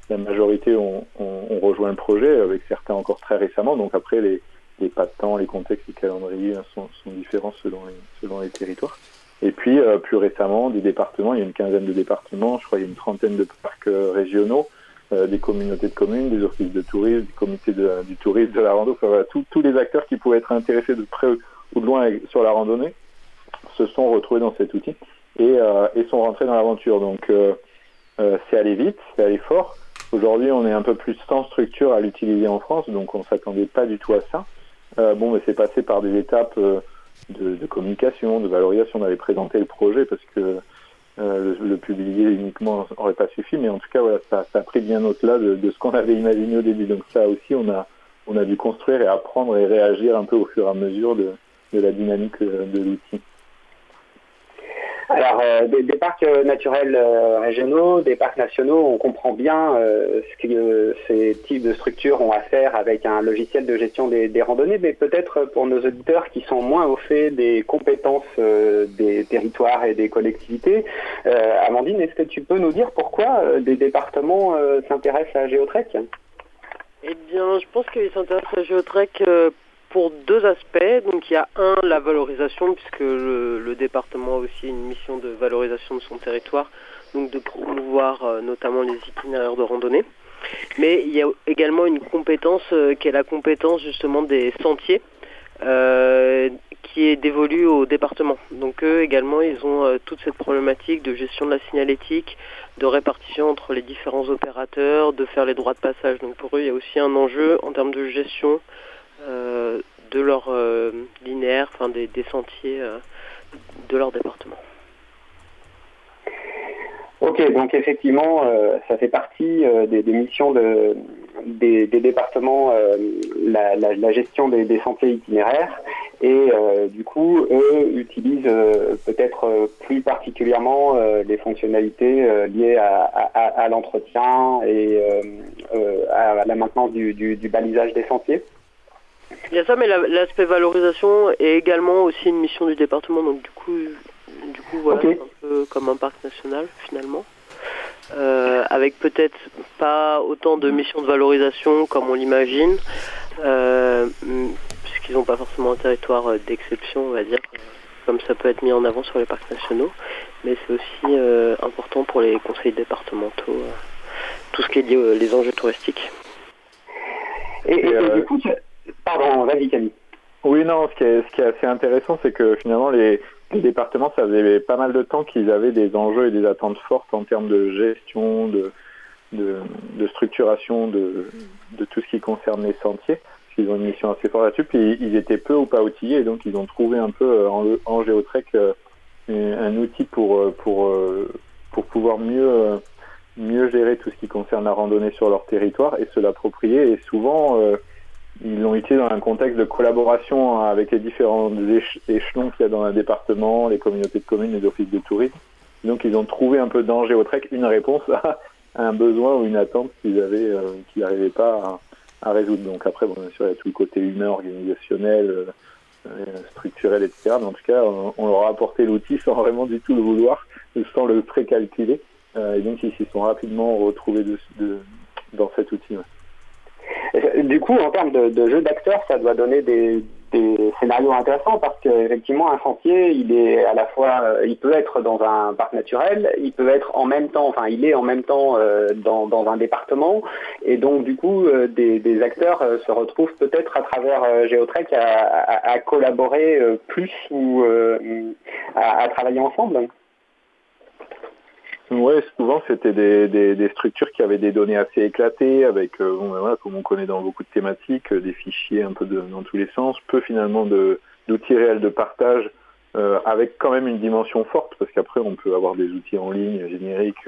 la majorité ont, ont, rejoint le projet, avec certains encore très récemment. Donc après, les, les pas de temps, les contextes, les calendriers sont, différents selon les, territoires. Et puis, euh, plus récemment, des départements, il y a une quinzaine de départements, je crois qu'il y a une trentaine de parcs euh, régionaux, euh, des communautés de communes, des offices de tourisme, des comités du tourisme, de la rando, enfin, tous les acteurs qui pouvaient être intéressés de près ou de loin sur la randonnée se sont retrouvés dans cet outil et, et sont rentrés dans l'aventure. Donc, c'est allé vite, c'est allé fort. Aujourd'hui, on est un peu plus sans structure à l'utiliser en France, donc on ne s'attendait pas du tout à ça. Euh, bon, mais c'est passé par des étapes euh, de, communication, de valorisation. On avait présenté le projet parce que euh, le, publier uniquement n'aurait pas suffi, mais en tout cas, voilà, ça, a pris bien au-delà de, ce qu'on avait imaginé au début. Donc ça aussi, on a, on a dû construire et apprendre et réagir un peu au fur et à mesure de la dynamique de l'outil. Alors, euh, des, parcs euh, naturels euh, régionaux, des parcs nationaux, on comprend bien ce que ces types de structures ont à faire avec un logiciel de gestion des, randonnées, mais peut-être pour nos auditeurs qui sont moins au fait des compétences des territoires et des collectivités. Amandine, est-ce que tu peux nous dire pourquoi des départements s'intéressent à Géotrek Eh bien, je pense qu'ils s'intéressent à Géotrek pour deux aspects. Donc il y a un, la valorisation, puisque le, département a aussi une mission de valorisation de son territoire, donc de promouvoir euh, notamment les itinéraires de randonnée. Mais il y a également une compétence euh, qui est la compétence justement des sentiers, euh, qui est dévolue au département. Donc eux également, ils ont toute cette problématique de gestion de la signalétique, de répartition entre les différents opérateurs, de faire les droits de passage. Donc pour eux, il y a aussi un enjeu en termes de gestion de leur euh, linéaire, enfin des, sentiers euh, de leur département. Ok, donc effectivement, ça fait partie des, missions de, des, départements, la, gestion des, sentiers itinéraires. Et du coup, eux utilisent peut-être plus particulièrement les fonctionnalités liées à, l'entretien et à la maintenance du, balisage des sentiers. Il y a ça, mais l'aspect valorisation est également aussi une mission du département. Donc du coup, du coup voilà, un peu comme un parc national finalement. Euh, avec peut-être pas autant de missions de valorisation comme on l'imagine, euh, puisqu'ils n'ont pas forcément un territoire euh, d'exception, on va dire, comme ça peut être mis en avant sur les parcs nationaux, mais c'est aussi important pour les conseils départementaux, tout ce qui est lié aux enjeux touristiques. Et, du coup, Oui, non, ce qui est, ce qui est assez intéressant, c'est que finalement, les, départements, ça faisait pas mal de temps qu'ils avaient des enjeux et des attentes fortes en termes de gestion, de, structuration de, tout ce qui concerne les sentiers. Ils ont une mission assez forte là-dessus. Puis ils étaient peu ou pas outillés, donc ils ont trouvé un peu euh, en, en euh, un outil pour, euh, pour, pour pouvoir mieux, mieux gérer tout ce qui concerne la randonnée sur leur territoire et se l'approprier. Et souvent, ils l'ont été dans un contexte de collaboration avec les différents échelons qu'il y a dans un département, les communautés de communes, les offices de tourisme. Donc ils ont trouvé un peu dans Géotrek une réponse à, un besoin ou une attente qu'ils avaient, euh, qu'ils n'arrivaient pas à, résoudre. Donc après, bon, bien sûr, il y a tout le côté humain, organisationnel, euh, euh, structurel, etc. Mais en tout cas, on, leur a apporté l'outil sans vraiment du tout le vouloir, sans le précalculer. et donc ils s'y sont rapidement retrouvés de, dans cet outil. Du coup, en termes de, jeu d'acteurs, ça doit donner des, scénarios intéressants parce qu'effectivement, un sentier, il est à la fois, euh, il peut être dans un parc naturel, il peut être en même temps, enfin, il est en même temps euh, dans, un département, et donc du coup, euh, des, acteurs se retrouvent peut-être à travers Géotrek à, collaborer plus ou à travailler ensemble. Oui, souvent c'était des, structures qui avaient des données assez éclatées, avec, euh, bon, ben voilà, comme on connaît dans beaucoup de thématiques, euh, des fichiers un peu dans tous les sens, peu finalement d'outils réels de partage, euh, avec quand même une dimension forte, parce qu'après on peut avoir des outils en ligne génériques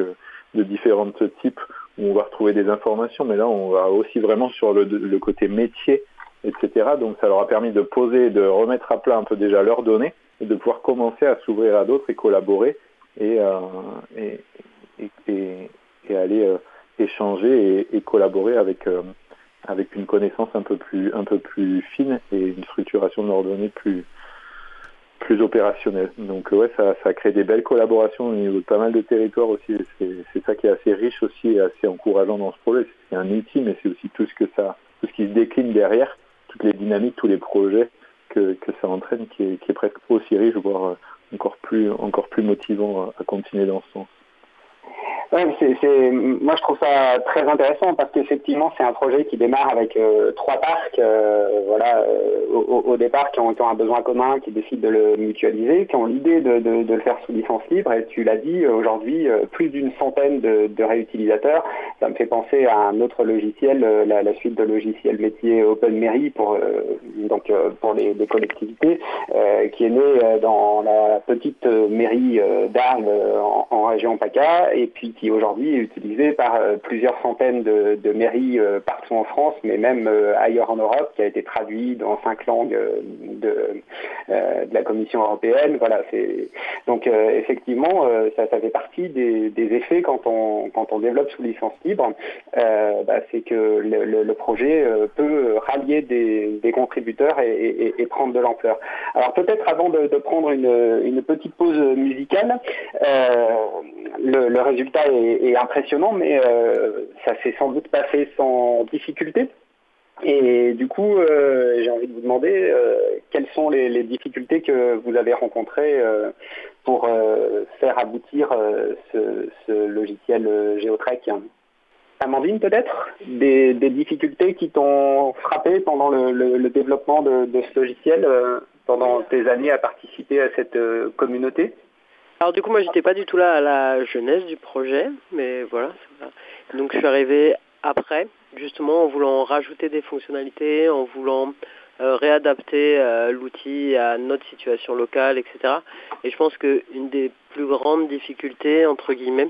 de différents types où on va retrouver des informations, mais là on va aussi vraiment sur le côté métier, etc. Donc ça leur a permis de poser, de remettre à plat un peu déjà leurs données et de pouvoir commencer à s'ouvrir à d'autres et collaborer et, euh, et, aller euh, échanger et, collaborer avec euh, avec une connaissance un peu plus un peu plus fine et une structuration de données plus plus opérationnelle. Donc ouais, ça, ça crée des belles collaborations au niveau de pas mal de territoires aussi. C'est ça qui est assez riche aussi et assez encourageant dans ce projet. C'est un outil, mais c'est aussi tout ce que ça, tout ce qui se décline derrière, toutes les dynamiques, tous les projets que, que ça entraîne, qui est, qui est presque aussi riche, voire encore plus, encore plus motivant à continuer dans ce sens. Moi je trouve ça très intéressant parce qu'effectivement c'est un projet qui démarre avec euh, trois parcs, euh, voilà, euh, au, départ qui ont, un besoin commun, qui décident de le mutualiser, qui ont l'idée de, le faire sous licence libre. Et tu l'as dit, aujourd'hui plus d'une centaine de, réutilisateurs. Ça me fait penser à un autre logiciel, la, suite de logiciels métier OpenMairie pour donc pour les, collectivités, qui est né dans la petite mairie d'Arles en, région PACA et puis qui aujourd'hui est utilisé par euh, plusieurs centaines de, mairies euh, partout en France, mais même euh, ailleurs en Europe, qui a été traduit dans cinq langues de, la Commission européenne. Voilà, donc effectivement ça, fait partie des, effets quand on quand on développe sous licence libre, bah, c'est que le, projet peut rallier des, contributeurs et, prendre de l'ampleur. Alors peut-être avant de, prendre une, petite pause musicale, le résultat est, impressionnant, mais euh, ça s'est sans doute pas fait sans difficulté. Et du coup, euh, j'ai envie de vous demander euh, quelles sont les, difficultés que vous avez rencontrées pour faire aboutir ce, logiciel Géotrek. Amandine, peut-être? Des, difficultés qui t'ont frappé pendant le, développement de, de, ce logiciel, pendant tes années à participer à cette communauté? Alors du coup, moi, j'étais pas du tout là à la jeunesse du projet, mais voilà. Donc je suis arrivé après, justement en voulant rajouter des fonctionnalités, en voulant euh, réadapter euh, l'outil à notre situation locale, etc. Et je pense qu'une des plus grandes difficultés, entre guillemets,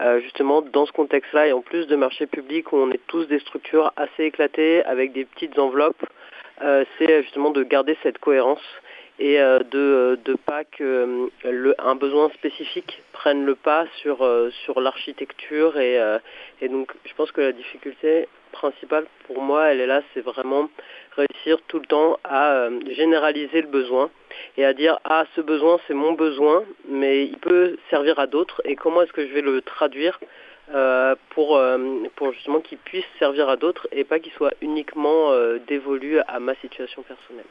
euh, justement dans ce contexte-là, et en plus de marché public où on est tous des structures assez éclatées avec des petites enveloppes, c'est justement de garder cette cohérence et de ne pas que le, un besoin spécifique prenne le pas sur, sur l'architecture. Et, donc je pense que la difficulté principale pour moi, elle est là, c'est vraiment réussir tout le temps à euh, généraliser le besoin et à dire ah ce besoin c'est mon besoin mais il peut servir à d'autres et comment est-ce que je vais le traduire euh, pour, euh, pour justement qu'il puisse servir à d'autres et pas qu'il soit uniquement dévolu à ma situation personnelle.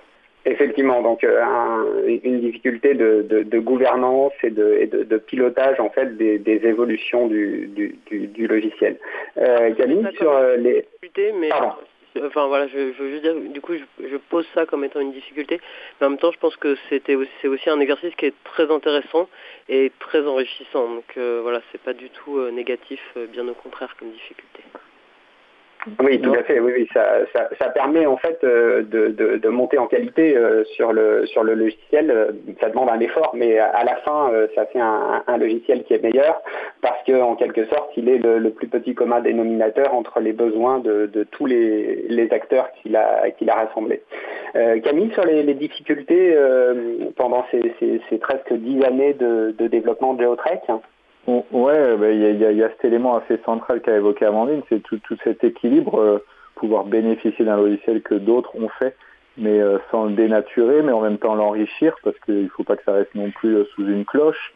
Effectivement, donc euh, une difficulté de, gouvernance et, de, pilotage en fait des, évolutions du, logiciel. Euh, sur euh, les. Mais, enfin voilà, je, veux dire, du coup, je, pose ça comme étant une difficulté, mais en même temps, je pense que c'était aussi, c'est aussi un exercice qui est très intéressant et très enrichissant. Donc euh, voilà, c'est pas du tout négatif, bien au contraire comme difficulté. Oui, tout à fait. Oui, oui. Ça, ça, ça, permet en fait euh, de, de, de monter en qualité euh, sur le sur le logiciel. Euh, ça demande un effort, mais à la fin, ça fait un, un, logiciel qui est meilleur parce que en quelque sorte, il est le, le plus petit commun dénominateur entre les besoins de, de tous les, les acteurs qu'il a qu'il a rassemblés. Camille, sur les, les difficultés pendant ces, ces, ces, presque dix années de, de développement de Geotrek. Ouais, bah, il y, y, a, cet élément assez central qu'a évoqué Amandine, c'est tout, tout, cet équilibre, euh, pouvoir bénéficier d'un logiciel que d'autres ont fait, mais euh, sans le dénaturer, mais en même temps l'enrichir, parce qu'il ne faut pas que ça reste non plus euh, sous une cloche.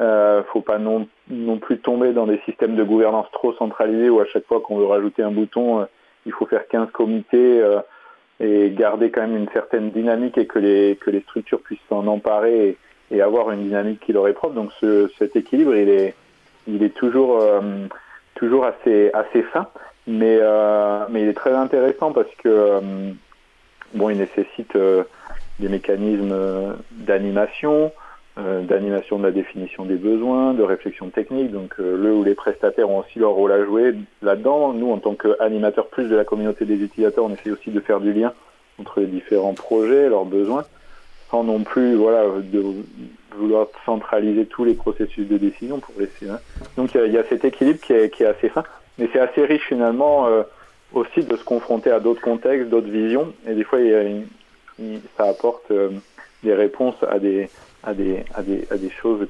Euh, faut pas non, non plus tomber dans des systèmes de gouvernance trop centralisés où à chaque fois qu'on veut rajouter un bouton, il faut faire 15 comités et garder quand même une certaine dynamique et que les, que les structures puissent s'en emparer avoir une dynamique qui leur est propre. Donc ce, cet équilibre, il est, il est toujours, euh, toujours assez, assez fin, mais, euh, mais il est très intéressant parce que euh, bon, il nécessite des mécanismes d'animation, d'animation de la définition des besoins, de réflexion technique. Donc le ou les prestataires ont aussi leur rôle à jouer là-dedans. Nous, en tant qu'animateurs plus de la communauté des utilisateurs, on essaie aussi de faire du lien entre les différents projets, leurs besoins sans non plus voilà de vouloir centraliser tous les processus de décision pour laisser. Hein. Donc il y, a cet équilibre qui est, qui est assez fin, mais c'est assez riche finalement euh, aussi de se confronter à d'autres contextes, d'autres visions, et des fois ça apporte euh, des réponses à des à des, à des, à des choses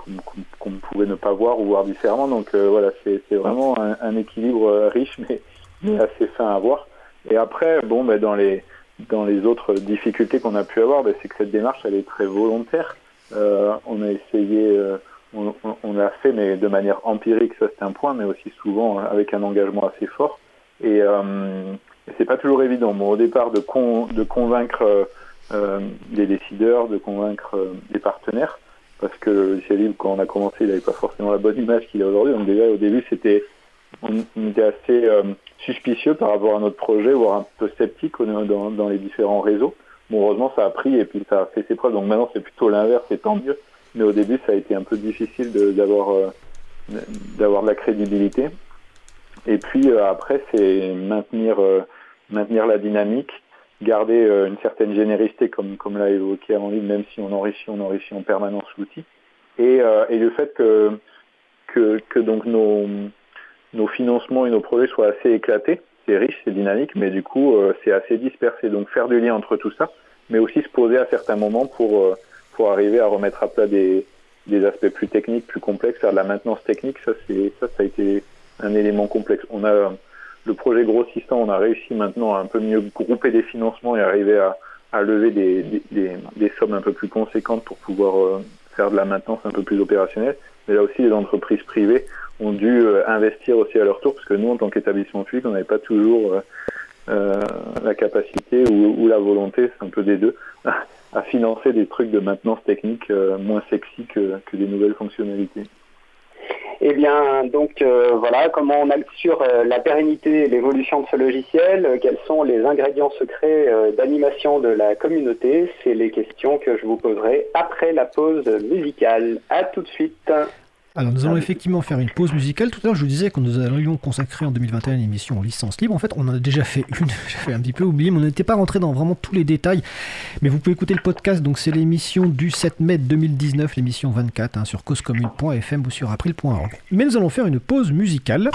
qu'on pouvait ne pas voir ou voir différemment. Donc euh, voilà, c'est vraiment un, équilibre riche, mais, mais assez fin à voir. Et après, bon, ben, dans les dans les autres difficultés qu'on a pu avoir, ben, c'est que cette démarche, elle est très volontaire. Euh, on a essayé, euh, on, on, l'a fait, mais de manière empirique, ça c'est un point, mais aussi souvent euh, avec un engagement assez fort. Et, euh, c'est pas toujours évident. Bon, au départ, de, con, de convaincre euh, des décideurs, de convaincre des partenaires, parce que le logiciel libre, quand on a commencé, il n'avait pas forcément la bonne image qu'il a aujourd'hui. Donc déjà, au début, c'était on, était assez euh, suspicieux par rapport à notre projet, voire un peu sceptique dans, les différents réseaux. Bon, heureusement, ça a pris et puis ça a fait ses preuves. Donc maintenant, c'est plutôt l'inverse, c'est tant mieux. Mais au début, ça a été un peu difficile d'avoir euh, d'avoir de la crédibilité. Et puis euh, après, c'est maintenir maintenir la dynamique, garder une certaine générosité, comme comme l'a évoqué Amandine, même si on enrichit, on enrichit en permanence l'outil. Et, et le fait que que, que donc nos nos financements et nos projets soient assez éclatés. C'est riche, c'est dynamique, mais du coup, euh, c'est assez dispersé. Donc faire du lien entre tout ça, mais aussi se poser à certains moments pour, euh, pour arriver à remettre à plat des, des aspects plus techniques, plus complexes, faire de la maintenance technique, ça, c'est, ça, ça a été un élément complexe. On a le projet grossissant, on a réussi maintenant à un peu mieux grouper des financements et arriver à, à lever des, des, des, sommes un peu plus conséquentes pour pouvoir euh, faire de la maintenance un peu plus opérationnelle. Mais là aussi, les entreprises privées ont dû euh, investir aussi à leur tour, parce que nous, en tant qu'établissement public, on n'avait pas toujours euh, euh, la capacité ou, la volonté, c'est un peu des deux, à financer des trucs de maintenance technique moins sexy que, des nouvelles fonctionnalités. Eh bien, donc voilà, comment on assure la pérennité et l'évolution de ce logiciel, quels sont les ingrédients secrets d'animation de la communauté, c'est les questions que je vous poserai après la pause musicale. À tout de suite. Alors nous allons effectivement faire une pause musicale. Tout à l'heure je vous disais que nous allions consacrer en 2021 une émission en licence libre. En fait on en a déjà fait une, j'avais un petit peu oublié, mais on n'était pas rentré dans vraiment tous les détails. Mais vous pouvez écouter le podcast, donc c'est l'émission du 7 mai 2019, l'émission 24 hein, sur causecommune.fm ou sur april.org. Mais nous allons faire une pause musicale.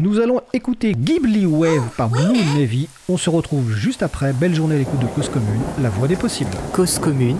Nous allons écouter Ghibli Wave par Blue Navy. On se retrouve juste après. Belle journée à l'écoute de Cause Commune, la voix des possibles. Cause Commune.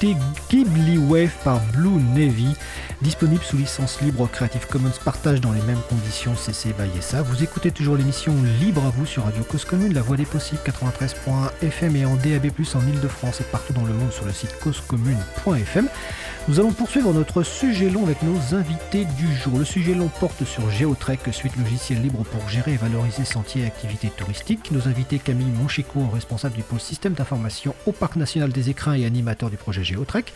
D'écouter Ghibli Wave par Blue Navy, disponible sous licence libre Creative Commons partage dans les mêmes conditions CC by SA. Vous écoutez toujours l'émission Libre à vous sur Radio Cause Commune, la voix des possibles 93.fm et en DAB+, en Ile-de-France et partout dans le monde sur le site causecommune.fm. Nous allons poursuivre notre sujet long avec nos invités du jour. Le sujet long porte sur Geotrek, suite logiciel libre pour gérer et valoriser sentiers et activités touristiques. Nos invités Camille Monchico, responsable du pôle système d'information au Parc national des écrins et animateur du projet Geotrek.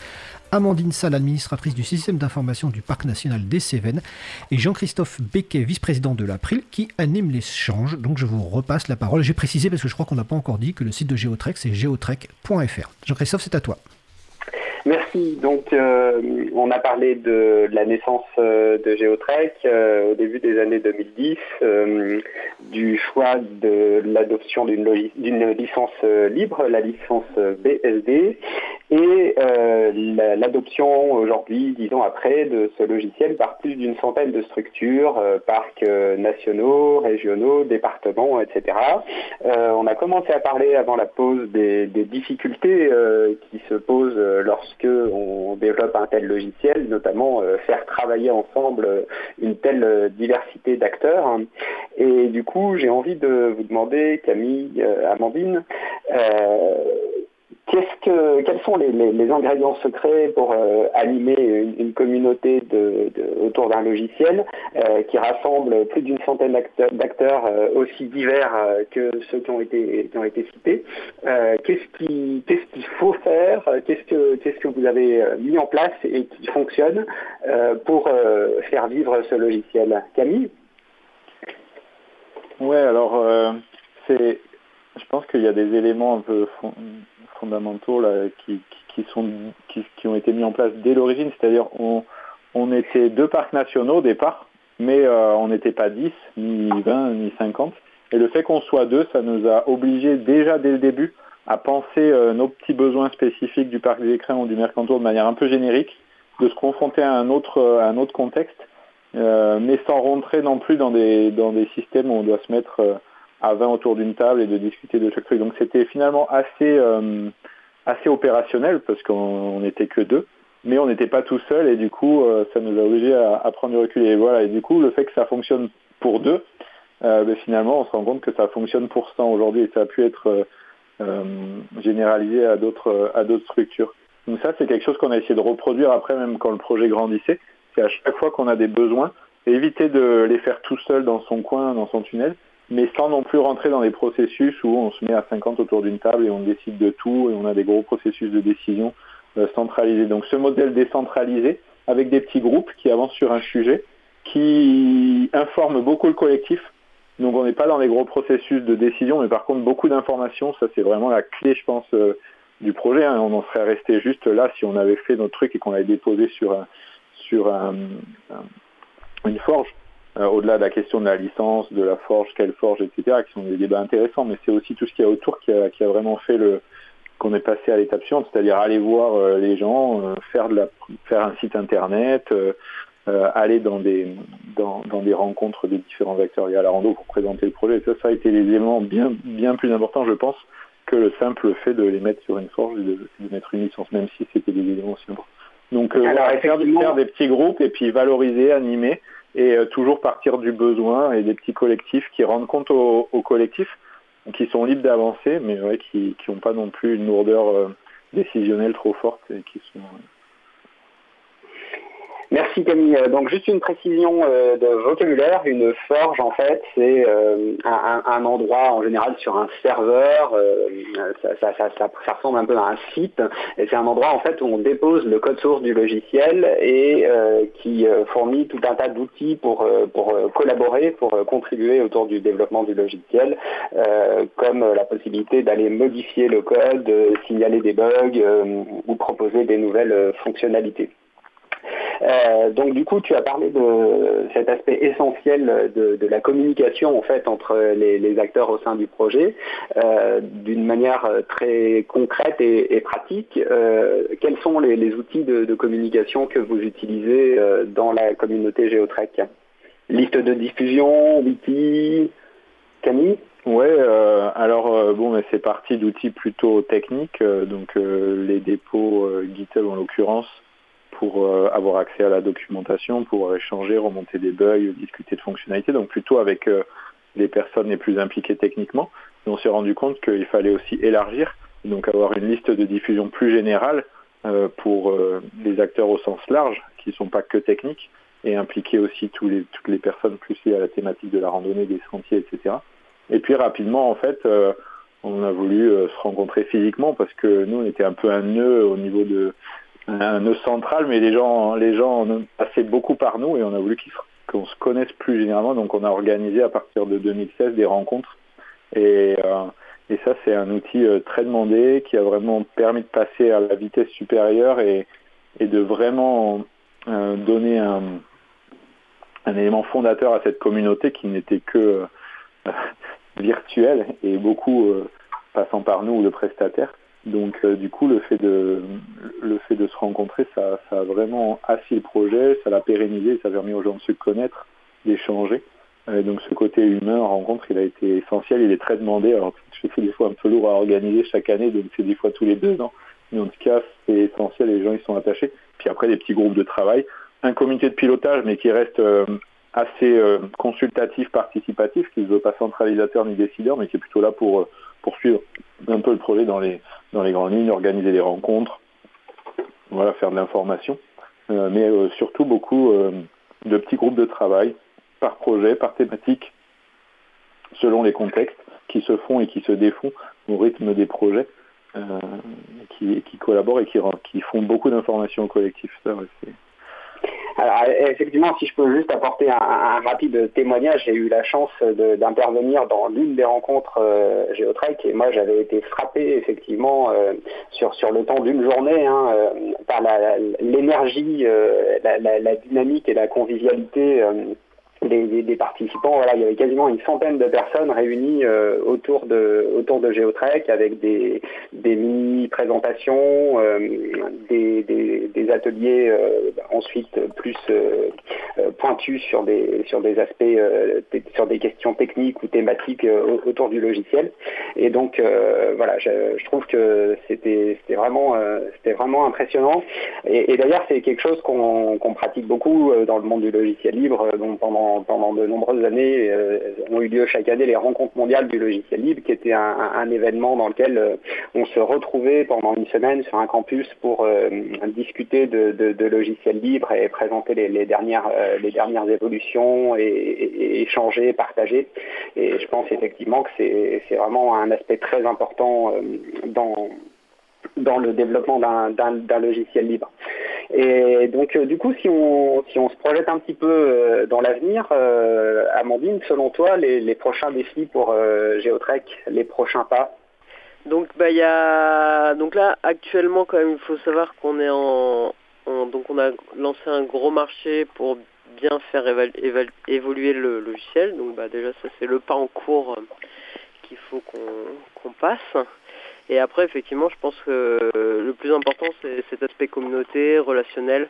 Amandine Salle, administratrice du système d'information du Parc national des Cévennes, et Jean-Christophe Becquet, vice-président de l'April, qui anime l'échange. Donc je vous repasse la parole. J'ai précisé parce que je crois qu'on n'a pas encore dit que le site de Geotrek, c'est geotrek.fr. Jean-Christophe, c'est à toi. Merci. Donc, euh, on a parlé de la naissance euh, de Geotrek euh, au début des années 2010, du choix de l'adoption d'une licence libre, la licence BSD, et l'adoption aujourd'hui, disons après, de ce logiciel par plus d'une centaine de structures, parcs nationaux, régionaux, départements, etc. on a commencé à parler avant la pause des, des difficultés qui se posent lorsque on développe un tel logiciel, notamment euh, faire travailler ensemble euh, une telle euh, diversité d'acteurs. Et du coup, j'ai envie de vous demander, Camille, Amandine, quels sont les, ingrédients secrets pour euh, animer une, communauté autour d'un logiciel euh, qui rassemble plus d'une centaine d'acteurs euh, aussi divers que ceux qui ont été, cités Qu'est-ce qu'il faut faire Qu'est-ce que vous avez mis en place et qui fonctionne pour faire vivre ce logiciel? Camille? Ouais, alors c'est je pense qu'il y a des éléments un peu fondamentaux là, qui, sont, qui, ont été mis en place dès l'origine, c'est-à-dire on, on était deux parcs nationaux au départ, mais euh, on n'était pas 10, ni 20, ni 50. Et le fait qu'on soit deux, ça nous a obligés déjà dès le début à penser nos petits besoins spécifiques du parc des écrins ou du Mercantour de manière un peu générique, de se confronter à un autre, à un autre contexte, mais sans rentrer non plus dans des, dans des systèmes où on doit se mettre à 20 autour d'une table et de discuter de chaque truc. Donc c'était finalement assez, assez opérationnel parce qu'on n'était que deux mais on n'était pas tout seul et du coup euh, ça nous a obligé à, prendre du recul. Et voilà. Et du coup le fait que ça fonctionne pour deux euh, ben, finalement on se rend compte que ça fonctionne pour 100 aujourd'hui et ça a pu être euh, généralisé à d'autres à d'autres structures. Donc ça c'est quelque chose qu'on a essayé de reproduire après même quand le projet grandissait. C'est à chaque fois qu'on a des besoins éviter de les faire tout seul dans son coin dans son tunnel mais sans non plus rentrer dans des processus où on se met à 50 autour d'une table et on décide de tout et on a des gros processus de décision euh, centralisé. Donc ce modèle décentralisé, avec des petits groupes qui avancent sur un sujet, qui informent beaucoup le collectif. Donc on n'est pas dans les gros processus de décision, mais par contre beaucoup d'informations, ça c'est vraiment la clé, je pense, euh, du projet. Hein. On en serait resté juste là si on avait fait notre truc et qu'on l'avait déposé sur une forge. Euh, au-delà de la question de la licence, de la forge, quelle forge, etc., qui sont des débats intéressants, mais c'est aussi tout ce qu'il y a autour qui a, qui a vraiment fait le, qu'on est passé à l'étape suivante, c'est-à-dire aller voir euh, les gens, euh, faire, de la, faire un site internet, euh, aller dans des, dans, des rencontres de différents acteurs liés à la rando pour présenter le projet. Et ça, ça a été les éléments bien, bien plus importants, je pense, que le simple fait de les mettre sur une forge et de, mettre une licence, même si c'était des éléments aussi importants. Donc, Alors, faire, des petits groupes et puis valoriser, animer et toujours partir du besoin et des petits collectifs qui rendent compte au, au collectif qui sont libres d'avancer, mais qui n'ont pas non plus une lourdeur euh, décisionnelle trop forte et qui sont euh, Merci Camille. Euh, donc juste une précision euh, de vocabulaire. Une forge en fait c'est euh, un, endroit en général sur un serveur. ça, ressemble un peu à un site. Et c'est un endroit en fait où on dépose le code source du logiciel et qui fournit tout un tas d'outils pour, pour collaborer, pour contribuer autour du développement du logiciel, comme la possibilité d'aller modifier le code, signaler des bugs ou proposer des nouvelles fonctionnalités. Euh, donc du coup, tu as parlé de cet aspect essentiel de, la communication en fait entre les, acteurs au sein du projet. Euh, d'une manière très concrète et, pratique. Euh, quels sont les, outils de, communication que vous utilisez dans la communauté Géotrek? Liste de diffusion, wiki, Camille? Ouais, alors bon, c'est parti d'outils plutôt techniques, donc les dépôts GitHub en l'occurrence, pour euh, avoir accès à la documentation, pour échanger, remonter des bugs, discuter de fonctionnalités, donc plutôt avec euh, les personnes les plus impliquées techniquement. on s'est rendu compte qu'il fallait aussi élargir, donc avoir une liste de diffusion plus générale euh, pour les acteurs au sens large, qui ne sont pas que techniques, et impliquer aussi toutes les personnes plus liées à la thématique de la randonnée, des sentiers, etc. Et puis rapidement, en fait, on a voulu se rencontrer physiquement parce que nous, on était un peu un nœud au niveau de, un nœud central, mais les gens, les gens passé beaucoup par nous et on a voulu qu'on se connaisse plus généralement. Donc on a organisé à partir de 2016 des rencontres. Et, euh, et ça, c'est un outil euh, très demandé qui a vraiment permis de passer à la vitesse supérieure et, et de vraiment euh, donner un, un, élément fondateur à cette communauté qui n'était que virtuelle et beaucoup passant par nous ou le prestataire. Donc euh, du coup, le fait de le fait de se rencontrer, ça, ça a vraiment assis le projet, ça l'a pérennisé, ça a permis aux gens de se connaître, d'échanger. Euh, donc ce côté humain rencontre, il a été essentiel, il est très demandé. Alors c'est des fois un peu lourd à organiser chaque année, donc c'est des fois tous les deux ans. Mais en tout cas, c'est essentiel, les gens ils sont attachés. Puis après, des petits groupes de travail, un comité de pilotage, mais qui reste euh, assez consultatif, participatif, qui ne veut pas centralisateur ni décideur, mais qui est plutôt là pour poursuivre un peu le projet dans les, dans les grandes lignes, organiser des rencontres, voilà, faire de l'information, euh, mais euh, surtout beaucoup euh, de petits groupes de travail par projet, par thématique, selon les contextes, qui se font et qui se défont au rythme des projets, qui, collaborent et qui, font beaucoup d'informations au collectif. Alors effectivement, si je peux juste apporter un, rapide témoignage, j'ai eu la chance d'intervenir dans l'une des rencontres euh, et moi j'avais été frappé effectivement euh, sur, sur le temps d'une journée hein, euh, par l'énergie, la, dynamique et la convivialité des participants, voilà, il y avait quasiment une centaine de personnes réunies autour de autour de Geotrek avec des, des mini-présentations, des, des, ateliers ensuite plus pointus sur des sur des aspects sur des questions techniques ou thématiques autour du logiciel. Et donc voilà, je, trouve que c'était c'était vraiment c'était vraiment impressionnant. Et, d'ailleurs, c'est quelque chose qu'on pratique beaucoup euh, dans le monde du logiciel libre. Euh, dont pendant, de nombreuses années, euh, ont eu lieu chaque année les rencontres mondiales du logiciel libre, qui était un, événement dans lequel on se retrouvait pendant une semaine sur un campus pour discuter de, logiciels libres et présenter les, dernières, les dernières évolutions et, échanger, partager. Et je pense effectivement que c'est vraiment un aspect très important dans dans le développement d'un logiciel libre. Et donc, euh, du coup, si on, si on se projette un petit peu euh, dans l'avenir, euh, Amandine, selon toi, les, prochains défis pour Geotrek, les prochains pas? Donc, bah, y a... donc là, actuellement, quand même, il faut savoir qu'on est en... Donc, on a lancé un gros marché pour bien faire évoluer le logiciel. Donc, bah, déjà, ça, c'est le pas en cours qu'il faut qu'on passe. Et après, effectivement, je pense que le plus important, c'est cet aspect communauté, relationnel,